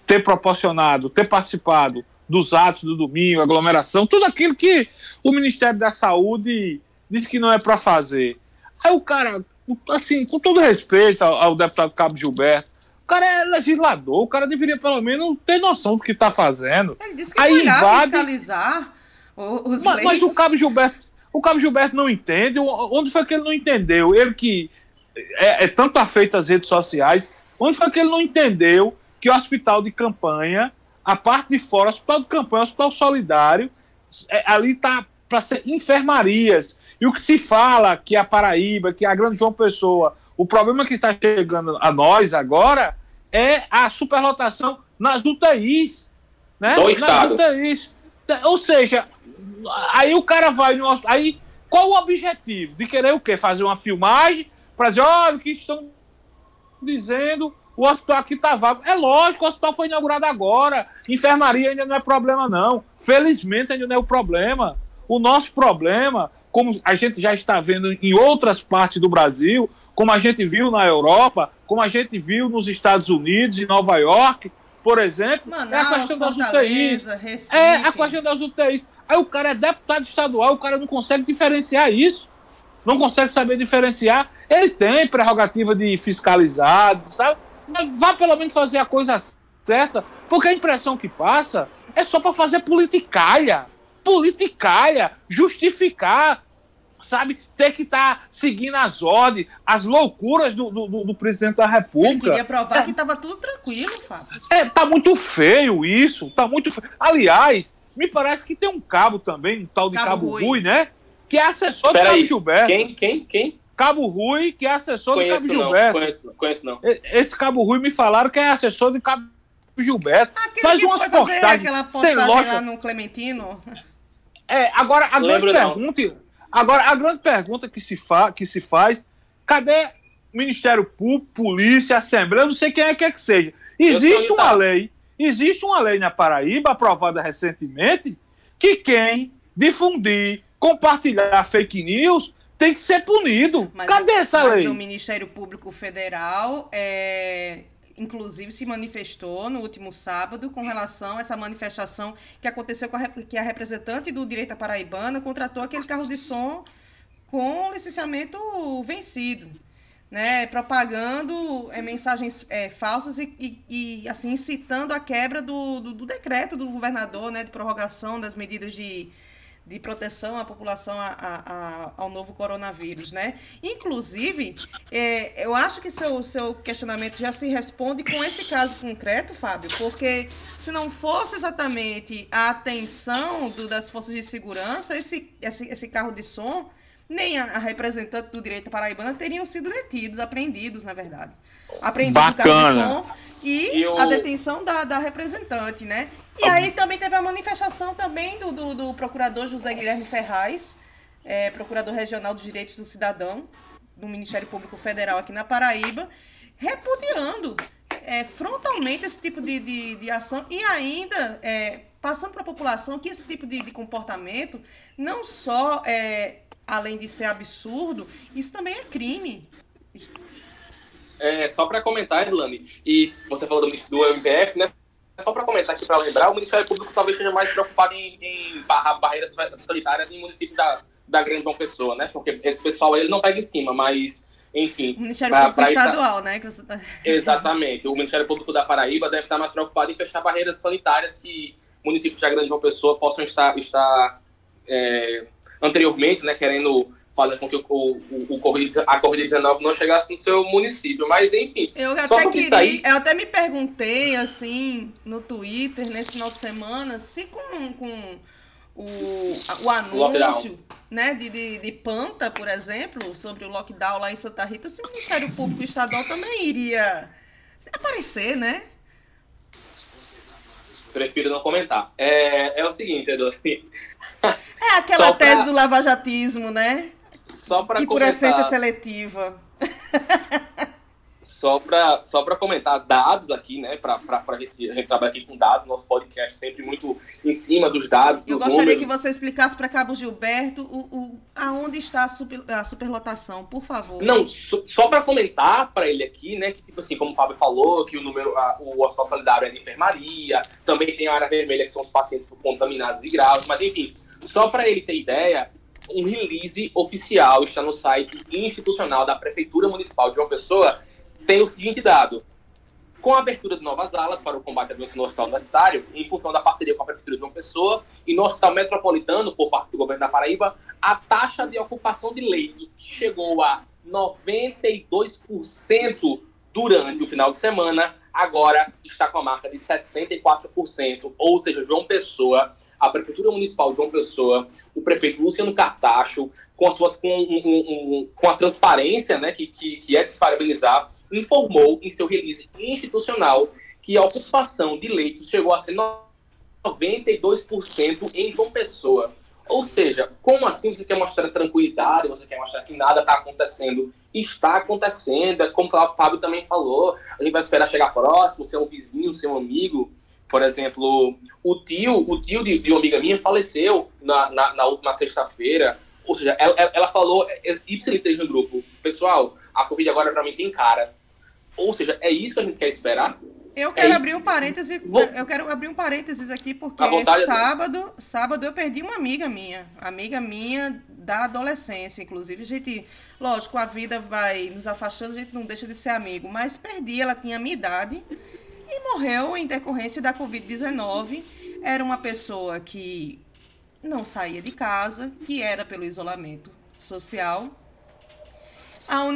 ter proporcionado, ter participado dos atos do domingo, aglomeração, tudo aquilo que o Ministério da Saúde disse que não é para fazer. Aí o cara, assim, com todo respeito ao, ao deputado Cabo Gilberto, o cara é legislador, o cara deveria pelo menos ter noção do que está fazendo. Ele disse que Aí olhar, invade... fiscalizar os mas, mas, o Cabo Gilberto, o Cabo Gilberto não entende. Onde foi que ele não entendeu? Ele que é, é tanto afeito às redes sociais, onde foi que ele não entendeu que o hospital de campanha, a parte de fora, o hospital de campanha, o hospital solidário, é, ali está para ser enfermarias. E o que se fala que a Paraíba, que a Grande João Pessoa, o problema que está chegando a nós agora é a superlotação nas UTIs. Né? Do nas estado. UTIs. Ou seja, aí o cara vai no aí qual o objetivo de querer o quê? Fazer uma filmagem para dizer, olha o que estão dizendo, o hospital aqui tá vago. É lógico, o hospital foi inaugurado agora. Enfermaria ainda não é problema não. Felizmente ainda não é o problema. O nosso problema, como a gente já está vendo em outras partes do Brasil, como a gente viu na Europa, como a gente viu nos Estados Unidos e Nova York, por exemplo, Manaus, é a questão das UTIs. Recife. É a questão das UTIs. Aí o cara é deputado estadual, o cara não consegue diferenciar isso. Não consegue saber diferenciar. Ele tem prerrogativa de fiscalizar, sabe? Mas vá pelo menos fazer a coisa certa, porque a impressão que passa é só para fazer politicalha. Politicalha, justificar, sabe? Ter que estar tá seguindo as ordens, as loucuras do, do, do, presidente da República. Ele queria provar é, que estava tudo tranquilo, Fábio. É, tá muito feio isso, tá muito feio. Aliás, me parece que tem um cabo também, um tal de Cabo, cabo Rui. Rui, né? Que é assessor Pera do Cabo aí. Gilberto. Quem, quem, quem? Cabo Rui, que é assessor conheço do Cabo não, Gilberto. Conheço, não, conheço não. Esse Cabo Rui me falaram que é assessor do Cabo Gilberto. Aquele Faz umas postagens aquela sem lógica. lá no Clementino. É, agora a Lembro grande não. pergunta, agora a grande pergunta que se, fa, que se faz, cadê Ministério Público, Polícia, Assembleia, não sei quem é que é que seja. Existe uma lei Existe uma lei na Paraíba, aprovada recentemente, que quem difundir, compartilhar fake news tem que ser punido. Mas, Cadê essa mas lei? o Ministério Público Federal, é, inclusive, se manifestou no último sábado com relação a essa manifestação que aconteceu com a, que a representante do Direito Paraibana contratou aquele carro de som com licenciamento vencido né, propagando é, mensagens é, falsas e, e, e, assim incitando a quebra do, do, do, decreto do governador né, de prorrogação das medidas de, de proteção à população a, a, ao novo coronavírus, né? Inclusive, é, eu acho que seu, seu questionamento já se responde com esse caso concreto, Fábio, porque se não fosse exatamente a atenção do, das forças de segurança, esse, esse, esse carro de som nem a, a representante do direito paraibana teriam sido detidos, apreendidos, na verdade. Apreendidos Bacana. e Eu... a detenção da, da representante, né? E aí também teve a manifestação também do, do, do procurador José Guilherme Ferraz, é, procurador regional dos direitos do cidadão do Ministério Público Federal aqui na Paraíba, repudiando é, frontalmente esse tipo de, de, de ação e ainda é, passando para a população que esse tipo de, de comportamento não só é, além de ser absurdo, isso também é crime. É, só para comentar, Edlane, e você falou do, do MPF, né? Só para comentar aqui, para lembrar, o Ministério Público talvez esteja mais preocupado em, em barrar barreiras sanitárias em municípios da, da Grande João Pessoa, né? Porque esse pessoal ele não pega em cima, mas, enfim... O Ministério pra, Público pra Estadual, né? Tá... Exatamente. O Ministério Público da Paraíba deve estar mais preocupado em fechar barreiras sanitárias que municípios da Grande João Pessoa possam estar, estar é, anteriormente, né, querendo fazer com que o, o, o corrida, a Corrida-19 não chegasse no seu município. Mas, enfim, eu até queria, aí... Eu até me perguntei, assim, no Twitter, nesse final de semana, se com, com o, o anúncio né, de, de, de, Panta, por exemplo, sobre o lockdown lá em Santa Rita, se o Ministério Público Estadual também iria aparecer, né? Prefiro não comentar. É, é o seguinte, Edu. É aquela pra... tese do lavajatismo, né? Só para Que por essência seletiva. Só para só comentar dados aqui, né? Para a gente, a gente trabalhar aqui com dados, nosso podcast sempre muito em cima dos dados. Eu dos gostaria números. que você explicasse para Cabo Gilberto o, o, aonde está a, super, a superlotação, por favor. Não, so, só para comentar para ele aqui, né? Que, tipo assim, como o Fábio falou, que o número, a, o hospital solidário é de enfermaria, também tem a área vermelha, que são os pacientes contaminados e graves, mas enfim, só para ele ter ideia, um release oficial está no site institucional da Prefeitura Municipal de João Pessoa tem o seguinte dado. Com a abertura de novas alas para o combate à doença no hospital universitário, em função da parceria com a Prefeitura de João Pessoa e no hospital metropolitano, por parte do governo da Paraíba, a taxa de ocupação de leitos chegou a 92% durante o final de semana, agora está com a marca de 64%, ou seja, João Pessoa, a Prefeitura Municipal de João Pessoa, o prefeito Luciano Cartacho, com a, sua, com, um, um, com a transparência né, que, que, que é de se parabenizar, informou em seu release institucional que a ocupação de leitos chegou a ser 92% em João Pessoa. Ou seja, como assim você quer mostrar tranquilidade, você quer mostrar que nada está acontecendo? Está acontecendo, é como o Fábio também falou, a gente vai esperar chegar próximo, ser um vizinho, ser um amigo. Por exemplo, o tio, o tio de, de uma amiga minha faleceu na, na, na última sexta-feira. Ou seja, ela, ela falou, ipsilitreis no grupo, pessoal, a Covid agora para mim tem cara. Ou seja, é isso que a gente quer esperar? Eu quero é abrir um parêntese, Vou... eu quero abrir um parênteses aqui porque sábado, sábado eu perdi uma amiga minha, amiga minha da adolescência, inclusive, a gente, lógico, a vida vai nos afastando, a gente não deixa de ser amigo, mas perdi, ela tinha a minha idade e morreu em decorrência da COVID-19. Era uma pessoa que não saía de casa, que era pelo isolamento social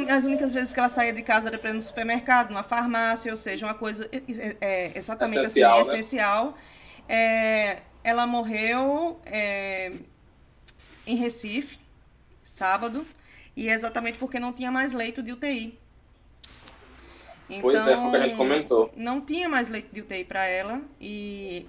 as únicas vezes que ela saía de casa era para ir no supermercado, numa farmácia, ou seja, uma coisa é, é, exatamente essencial, assim, né? essencial. É, ela morreu é, em Recife, sábado, e é exatamente porque não tinha mais leito de UTI. Então, pois é, foi o que a gente então, comentou. Não tinha mais leito de UTI para ela, e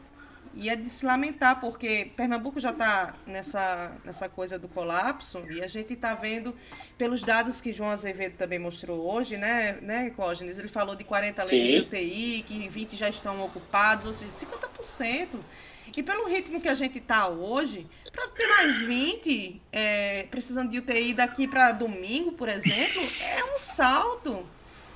e é de se lamentar, porque Pernambuco já está nessa, nessa coisa do colapso e a gente está vendo, pelos dados que João Azevedo também mostrou hoje, né, né Cógenes? Ele falou de 40 Sim. leitos de UTI, que 20 já estão ocupados, ou seja, 50%. E pelo ritmo que a gente está hoje, para ter mais 20 é, precisando de UTI daqui para domingo, por exemplo, é um salto.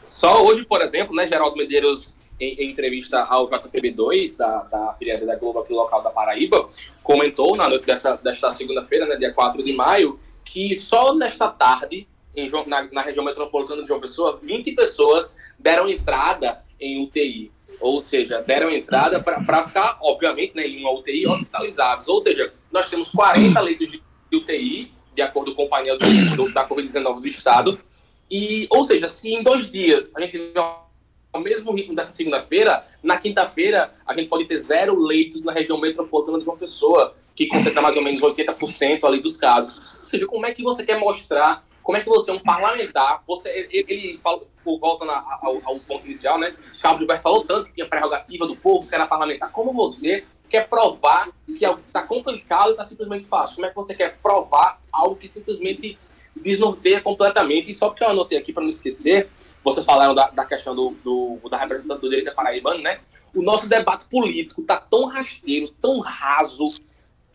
Só hoje, por exemplo, né, Geraldo Medeiros em, em entrevista ao JTB2, da, da afiliada da Globo aqui local da Paraíba, comentou na noite desta, desta segunda-feira, né, dia 4 de maio, que só nesta tarde, em, na, na região metropolitana de João Pessoa, 20 pessoas deram entrada em UTI. Ou seja, deram entrada para ficar, obviamente, né, em uma UTI hospitalizados. Ou seja, nós temos 40 leitos de UTI, de acordo com o painel do, da Covid-19 do Estado. E, ou seja, se em dois dias a gente tiver ao mesmo ritmo dessa segunda-feira, na quinta-feira a gente pode ter zero leitos na região metropolitana de João Pessoa, que concentra mais ou menos 80% ali dos casos. Ou seja, como é que você quer mostrar, como é que você é um parlamentar, você, ele, ele volta na, ao, ao, ponto inicial, né? Cabo Gilberto falou tanto que tinha prerrogativa do povo, que era parlamentar. Como você quer provar que algo está complicado e está simplesmente fácil? Como é que você quer provar algo que simplesmente desnorteia completamente? E só porque eu anotei aqui para não esquecer, vocês falaram da, da questão do, do, da representante do direito paraibano, né? O nosso debate político tá tão rasteiro, tão raso,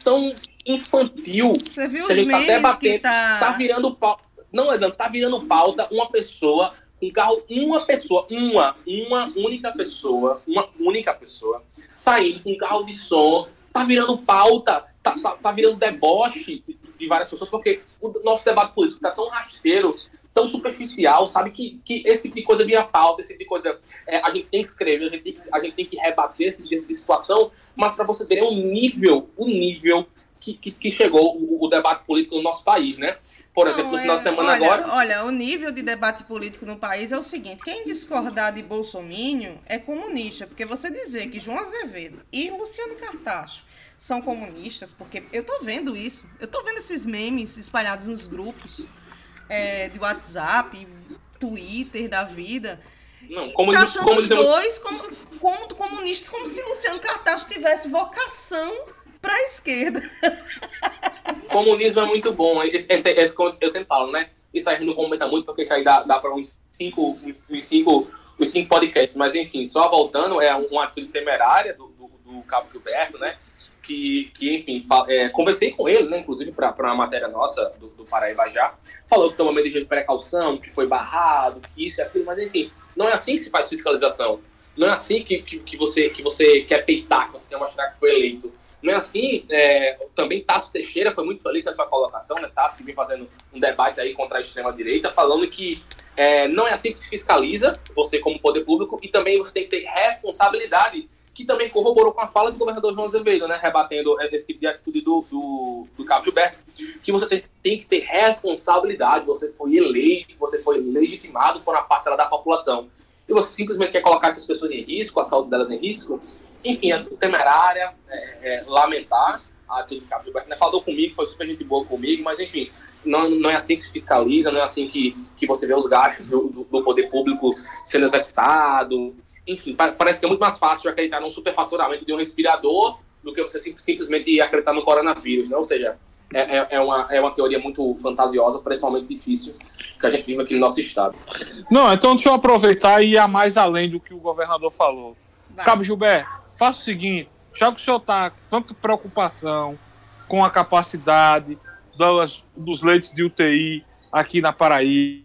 tão infantil. Você viu que a gente tá debatendo, tá... tá virando pauta. Não, Edan, tá virando pauta uma pessoa, um carro, uma pessoa, uma, uma única pessoa, uma única pessoa, saindo com um carro de som, tá virando pauta, tá, tá, tá virando deboche de várias pessoas, porque o nosso debate político tá tão rasteiro, tão superficial, sabe? Que, que esse tipo de coisa vira pauta, esse tipo de coisa é, a gente tem que escrever, a gente tem, a gente tem que rebater esse tipo de situação, mas para vocês verem o nível, o nível que, que, que chegou o, o, debate político no nosso país, né? Por Não, exemplo, no final de é, semana olha, agora. Olha, o nível de debate político no país é o seguinte: quem discordar de Bolsonaro é comunista, porque você dizer que João Azevedo e Luciano Cartacho são comunistas, porque eu tô vendo isso, eu tô vendo esses memes espalhados nos grupos é, de WhatsApp, Twitter da vida. Não, como tá achando como os dois como, como comunistas, como se Luciano Cartacho tivesse vocação para a esquerda. <laughs> Comunismo é muito bom. Esse, esse, esse, eu sempre falo, né? Isso aí não comenta muito, porque isso aí dá, dá para uns cinco, uns, uns, cinco, uns cinco podcasts. Mas, enfim, só voltando, é uma atitude temerária do, do, do Cabo Gilberto, né? Que, que enfim, é, conversei com ele, né, inclusive para uma matéria nossa do, do Paraíba já, falou que uma medida de precaução, que foi barrado, que isso e aquilo, mas enfim, não é assim que se faz fiscalização. Não é assim que, que, que, você, que você quer peitar, que você quer mostrar que foi eleito. Não é assim, é, também Tasso Teixeira foi muito feliz com a sua colocação, né? Tasso que vem fazendo um debate aí contra a extrema-direita, falando que é, não é assim que se fiscaliza, você como poder público, e também você tem que ter responsabilidade, que também corroborou com a fala do governador João Azevedo, né? Rebatendo esse tipo de atitude do, do, do Cabo Gilberto, que você tem, tem que ter responsabilidade, você foi eleito, você foi legitimado por uma parcela da população e você simplesmente quer colocar essas pessoas em risco, a saúde delas em risco, enfim, é temerária, é, é, lamentar a atitude do Cabo Gilberto. Né? Falou comigo, foi super gente boa comigo, mas enfim, não, não é assim que se fiscaliza, não é assim que, que você vê os gastos do, do, poder público sendo exercitado. Enfim, parece que é muito mais fácil acreditar num superfaturamento de um respirador do que você simplesmente acreditar no coronavírus, né? Ou seja, é, é, é, uma, é uma teoria muito fantasiosa, principalmente difícil, que a gente vive aqui no nosso estado. Não, então deixa eu aproveitar e ir a mais além do que o governador falou. Vai. Cabo Gilberto, faça o seguinte, já que o senhor está tanta preocupação com a capacidade das, dos leitos de UTI aqui na Paraíba,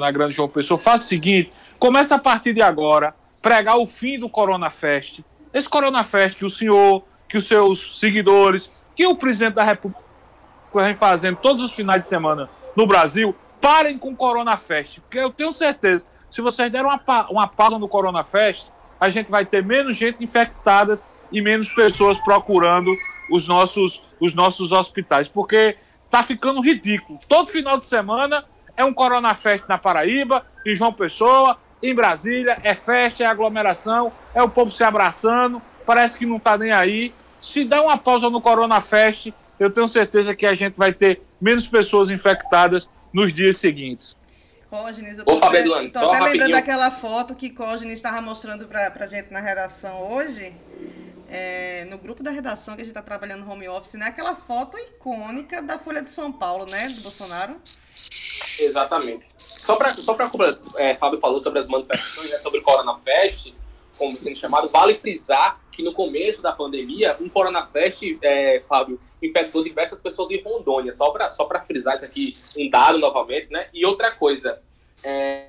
na Grande João Pessoa, faça o seguinte, comece a partir de agora pregar o fim do Corona Fest. Esse Corona Fest que o senhor, que os seus seguidores, que o presidente da República vem fazendo todos os finais de semana no Brasil, parem com o Corona Fest. Porque eu tenho certeza, se vocês deram uma, uma pausa no Corona Fest, a gente vai ter menos gente infectada e menos pessoas procurando os nossos, os nossos hospitais. Porque tá ficando ridículo. Todo final de semana é um Corona Fest na Paraíba, em João Pessoa, em Brasília, é festa, é aglomeração, é o povo se abraçando, parece que não tá nem aí. Se der uma pausa no Corona Fest, eu tenho certeza que a gente vai ter menos pessoas infectadas nos dias seguintes. Cógenes, eu tô, Opa, até, tô até lembrando daquela foto que Cógenes estava mostrando para a gente na redação hoje. É, no grupo da redação que a gente está trabalhando no home office, né? Aquela foto icônica da Folha de São Paulo, né? Do Bolsonaro. Exatamente. Só para só para é, Fábio falou sobre as manifestações, né, sobre o Corona Fest, como sendo chamado, vale frisar que no começo da pandemia, um Corona Fest, é, Fábio, infectou diversas pessoas em Rondônia. Só para só frisar isso aqui, um dado novamente, né? E outra coisa, é,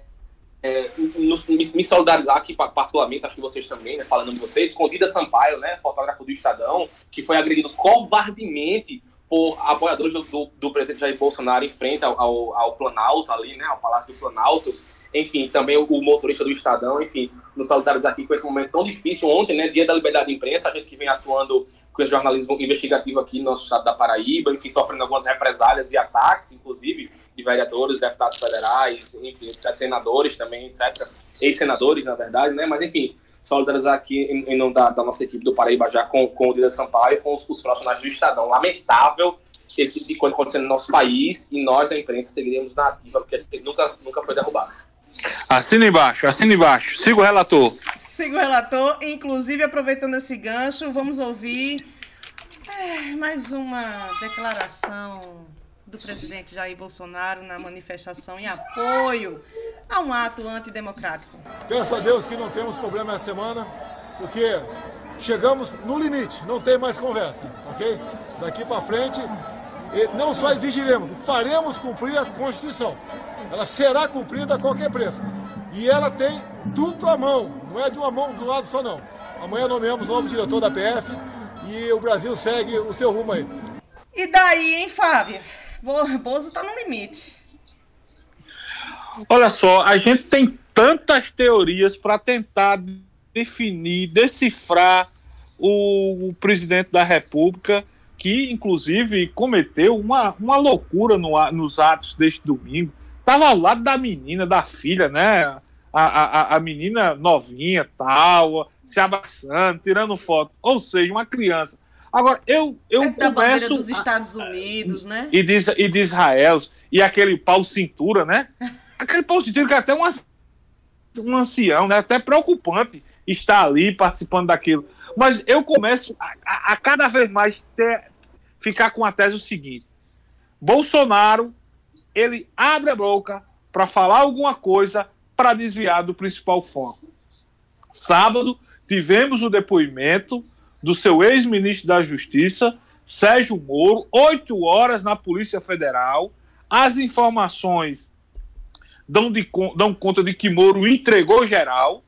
é, me, me, solidarizar aqui, particularmente, acho que vocês também, né, falando de vocês, Escondida Sampaio, né, fotógrafo do Estadão, que foi agredido covardemente por apoiadores do, do, do, presidente Jair Bolsonaro em frente ao, ao, ao, Planalto ali, né, ao Palácio do Planalto, enfim, também o, o, motorista do Estadão, enfim, nos solidarizar aqui com esse momento tão difícil. Ontem, né, dia da liberdade de imprensa, a gente que vem atuando com o jornalismo investigativo aqui no nosso estado da Paraíba, enfim, sofrendo algumas represálias e ataques, inclusive, de vereadores, deputados federais, enfim, senadores também, etc. Ex-senadores, na verdade, né, mas enfim, solidarizar aqui em, em nome da, da, nossa equipe do Paraíba já com, com o Dida Sampaio e com os, os profissionais do Estadão. Lamentável esse tipo de coisa acontecendo no nosso país e nós da imprensa seguiremos na ativa, porque a gente nunca, nunca foi derrubado. Assina embaixo, assina embaixo. Siga o relator. Siga o relator. Inclusive, aproveitando esse gancho, vamos ouvir é, mais uma declaração do presidente Jair Bolsonaro na manifestação em apoio a um ato antidemocrático. Peço a Deus que não temos problema essa semana, porque chegamos no limite, não tem mais conversa, ok? Daqui para frente, não só exigiremos, faremos cumprir a Constituição. Ela será cumprida a qualquer preço. E ela tem dupla mão, não é de uma mão do lado só não. Amanhã nomeamos novo diretor da PF e o Brasil segue o seu rumo aí. E daí, hein, Fábio? Bozo tá no limite. Olha só, a gente tem tantas teorias para tentar definir, decifrar o, o, presidente da República, que inclusive cometeu uma, uma loucura no, nos atos deste domingo. Tava ao lado da menina, da filha, né? A, a, a menina novinha, tal, se abraçando, tirando foto. Ou seja, uma criança. Agora, eu, eu é começo. dos Estados Unidos, né? E de, e de Israel, e aquele pau cintura, né? <laughs> Aquele pau cintura que é até um, um ancião, né? Até preocupante estar ali participando daquilo. Mas eu começo a, a, a cada vez mais ter, ficar com a tese o seguinte: Bolsonaro ele abre a boca para falar alguma coisa para desviar do principal foco. Sábado, tivemos o depoimento do seu ex-ministro da Justiça, Sérgio Moro, oito horas na Polícia Federal. As informações dão, de, dão conta de que Moro entregou geral,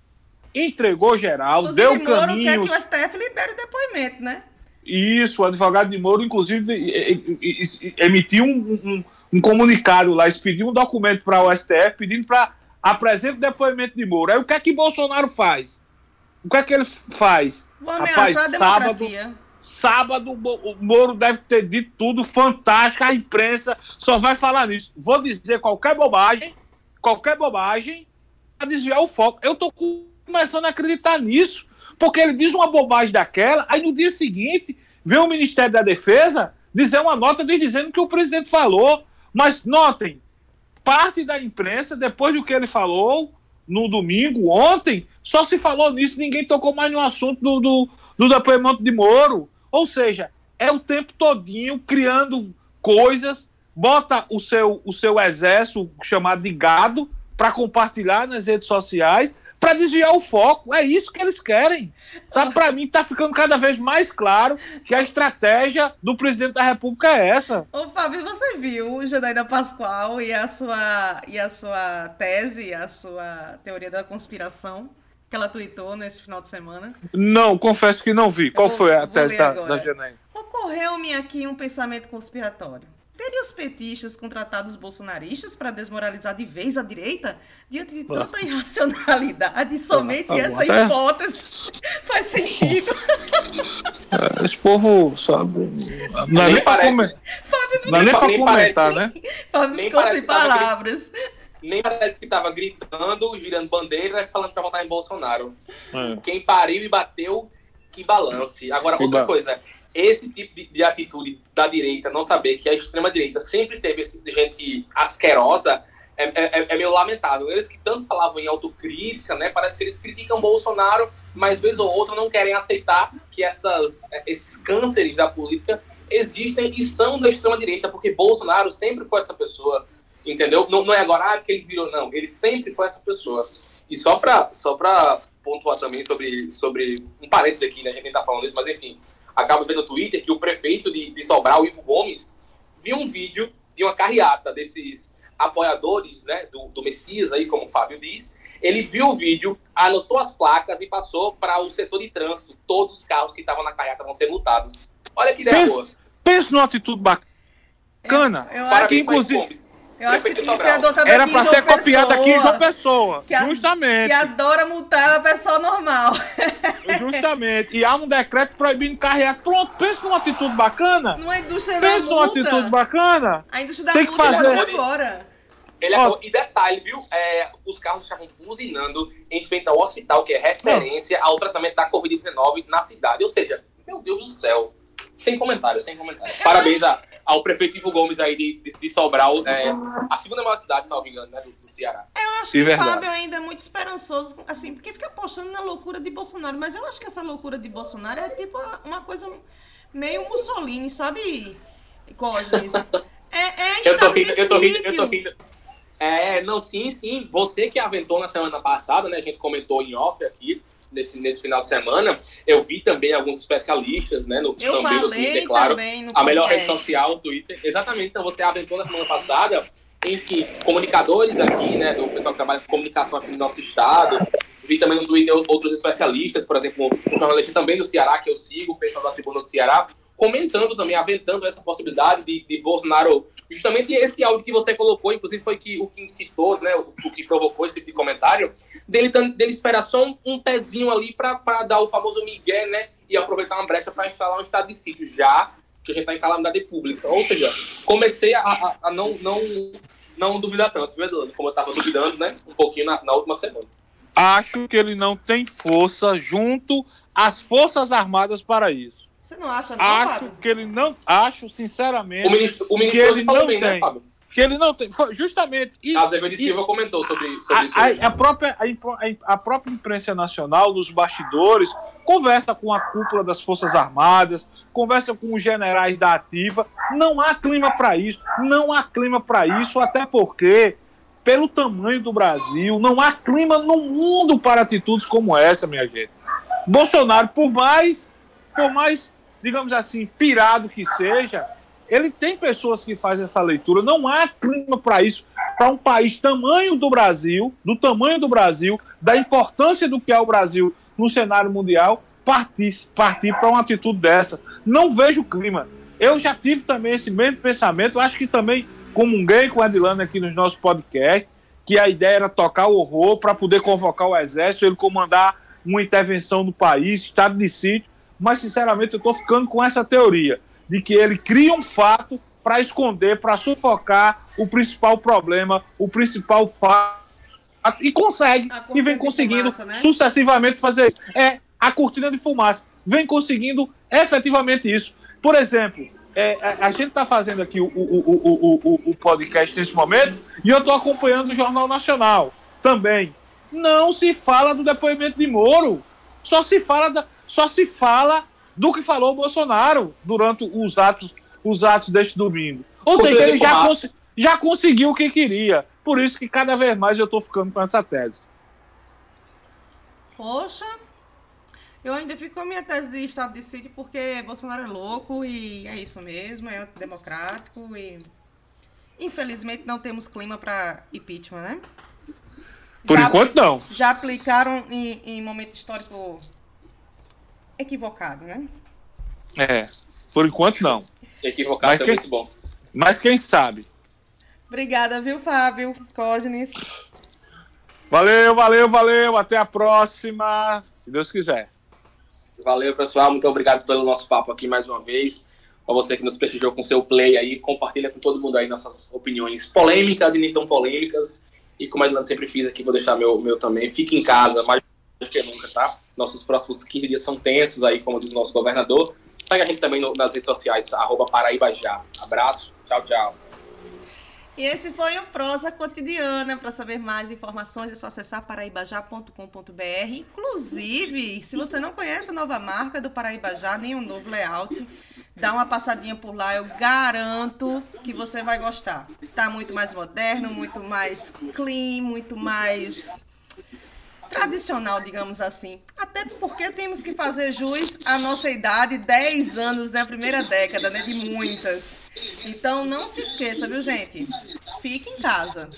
entregou geral, Inclusive, deu Moro caminhos... quer que o STF libere o depoimento, né? Isso, o advogado de Moro, inclusive, emitiu um, um, um comunicado lá, expediu um documento para o STF pedindo para apresentar o depoimento de Moro. Aí o que é que Bolsonaro faz? O que é que ele faz? Vou ameaçar Rapaz, a sábado, democracia. sábado o Moro deve ter dito tudo fantástico, a imprensa só vai falar nisso. Vou dizer qualquer bobagem, qualquer bobagem, para desviar o foco. Eu tô começando a acreditar nisso, porque ele diz uma bobagem daquela, aí no dia seguinte vê o Ministério da Defesa dizer uma nota dizendo que o presidente falou. Mas notem, parte da imprensa, depois do que ele falou no domingo, ontem, só se falou nisso, ninguém tocou mais no assunto do, do, do depoimento de Moro. Ou seja, é o tempo todinho criando coisas, bota o seu, o seu exército chamado de gado para compartilhar nas redes sociais, para desviar o foco. É isso que eles querem. Sabe, para mim tá ficando cada vez mais claro que a estratégia do presidente da República é essa. Ô, Fábio, você viu o Janaína Pascoal e a sua e a sua tese, a sua teoria da conspiração que ela tweetou nesse final de semana? Não, confesso que não vi. Qual vou- foi a tese da, da Janaína? Ocorreu-me aqui um pensamento conspiratório. Teriam os petistas contratado os bolsonaristas para desmoralizar de vez a direita? Diante de tanta irracionalidade, somente bom, essa hipótese faz sentido. Esse povo sabe. Não é Nem nem parece. Fábio não, não é nem pra nem comentar, né? Fábio nem ficou sem que palavras. Nem parece que tava gritando, girando bandeira e falando para votar em Bolsonaro. É. Quem pariu e bateu, que balance. Agora, outra coisa, esse tipo de, de atitude da direita, não saber que a extrema-direita sempre teve gente asquerosa, é, é- é meio lamentável. Eles que tanto falavam em autocrítica, né, parece que eles criticam Bolsonaro, mas vez ou outra não querem aceitar que essas, esses cânceres da política existem e são da extrema-direita, porque Bolsonaro sempre foi essa pessoa, entendeu? Não, não é agora ah, que ele virou, não. Ele sempre foi essa pessoa. E só pra, só pra pontuar também sobre, sobre um parênteses aqui, né? A gente nem tá falando isso, mas enfim. Acabo vendo no Twitter que o prefeito de, de Sobral, Ivo Gomes, viu um vídeo de uma carreata desses apoiadores, né, do, do Messias aí, como o Fábio diz. Ele viu o vídeo, anotou as placas e passou para o setor de trânsito. Todos os carros que estavam na carreata vão ser multados. Olha que ideia Pensa- boa. Pensa numa atitude bacana. Eu acho que, inclusive, Gomes. Eu acho que tinha que ser adotada era João ser copiado aqui em João Pessoa. Que a- justamente. Que adora multar a pessoa normal. <laughs> Justamente. E há um decreto proibindo carrear. Pronto, pensa numa atitude bacana. Numa indústria Pensa da numa multa. atitude bacana. A indústria da Tem que fazer. fazer agora. Ele acabou- E detalhe, viu? É, os carros estavam buzinando em frente ao hospital, que é referência ao tratamento da Covid-19 na cidade. Ou seja, meu Deus do céu. Sem comentário, sem comentário. Parabéns a- ao prefeito Ivo Gomes aí de, de, de Sobral, é, a segunda maior cidade, se não me engano, né, do, do Ceará. Eu acho que o verdade. Fábio ainda é muito esperançoso, assim, porque fica apostando na loucura de Bolsonaro. Mas eu acho que essa loucura de Bolsonaro é tipo uma coisa meio Mussolini, sabe, Cosmes? É, é <laughs> Eu tô rindo, eu tô rindo, eu tô rindo. É, não, sim, sim. Você que aventou na semana passada, né? A gente comentou em off aqui, nesse, nesse final de semana. Eu vi também alguns especialistas, né? No, Eu também no Twitter, claro. também no A melhor rede social, o Twitter. Exatamente, então você aventou na semana passada. Enfim, comunicadores aqui, né? Do pessoal que trabalha com comunicação aqui no nosso estado. Vi também no Twitter outros especialistas, por exemplo, um jornalista também do Ceará, que eu sigo, o pessoal da Tribuna do Ceará, comentando também, aventando essa possibilidade de, de Bolsonaro. Justamente esse áudio que você colocou, inclusive foi que, o que incitou, né? O, o que provocou esse tipo de comentário, dele, dele esperar só um, um pezinho ali para dar o famoso migué, né? E aproveitar uma brecha para instalar um estado de sítio, já que a gente está em calamidade pública. Ou seja, comecei a, a, a não, não, não duvidar tanto, viu, Eduardo? Como eu estava duvidando, né? Um pouquinho na, na última semana. Acho que ele não tem força junto às Forças Armadas para isso. Você não acha, não, Acho Fábio? que ele não. Acho, O sinceramente. ministro, o que ministro hoje ele falou não bem, né, tem. Fábio? que ele não tem. Justamente. E, Azevedo Silva comentou sobre, sobre a, isso. A, a, própria, a, a própria imprensa nacional, nos bastidores, conversa com a cúpula das Forças Armadas, conversa com os generais da ativa. Não há clima para isso. Não há clima para isso, até porque, pelo tamanho do Brasil, não há clima no mundo para atitudes como essa, minha gente. Bolsonaro, por mais, por mais, digamos assim, pirado que seja, ele tem pessoas que fazem essa leitura. Não há clima para isso. Para um país tamanho do Brasil, do tamanho do Brasil, da importância do que é o Brasil no cenário mundial, partir, partir para uma atitude dessa. Não vejo clima. Eu já tive também esse mesmo pensamento, acho que também comunguei com o Adilano aqui nos nossos podcasts, que a ideia era tocar o horror para poder convocar o exército, ele comandar uma intervenção no país, estado de sítio, mas sinceramente eu estou ficando com essa teoria de que ele cria um fato para esconder, para sufocar o principal problema, o principal fato e consegue, e vem conseguindo fumaça, né? sucessivamente fazer isso. É a cortina de fumaça. Vem conseguindo efetivamente isso. Por exemplo, é, a, gente está fazendo aqui o, o, o, o, podcast nesse momento e eu estou acompanhando o Jornal Nacional também. Não se fala do depoimento de Moro. Só se fala, da, só se fala do que falou o Bolsonaro durante os atos, os atos deste domingo. Ou seja, ele já, cons já conseguiu o que queria. Por isso que cada vez mais eu estou ficando com essa tese. Poxa, eu ainda fico com a minha tese de estado de sítio porque Bolsonaro é louco e é isso mesmo, é antidemocrático e infelizmente não temos clima para impeachment, né? Por já, enquanto não. Já aplicaram em, em momento histórico equivocado, né? É, por enquanto não. Equivocado mas é quem, muito bom. Mas quem sabe? Obrigada, viu, Fábio Cógenes? Valeu, valeu, valeu. Até a próxima, se Deus quiser. Valeu, pessoal. Muito obrigado pelo nosso papo aqui mais uma vez. Para você que nos prestigiou com seu play aí, compartilha com todo mundo aí nossas opiniões polêmicas e nem tão polêmicas. E como a sempre fiz aqui, vou deixar meu, meu também. Fique em casa, mais do que nunca, tá? Nossos próximos 15 dias são tensos aí, como diz o nosso governador. Segue a gente também no, nas redes sociais, arroba Paraíba Já. Abraço, tchau, tchau. E esse foi o Prosa Cotidiana. Para saber mais informações é só acessar paraibajá.com.br. Inclusive, se você não conhece a nova marca do Paraibajá, nem o novo layout, dá uma passadinha por lá. Eu garanto que você vai gostar. Tá muito mais moderno, muito mais clean, muito mais tradicional, digamos assim. Até porque temos que fazer jus à nossa idade, 10 anos é a primeira década, né, de muitas. Então não se esqueça, viu, gente? Fique em casa.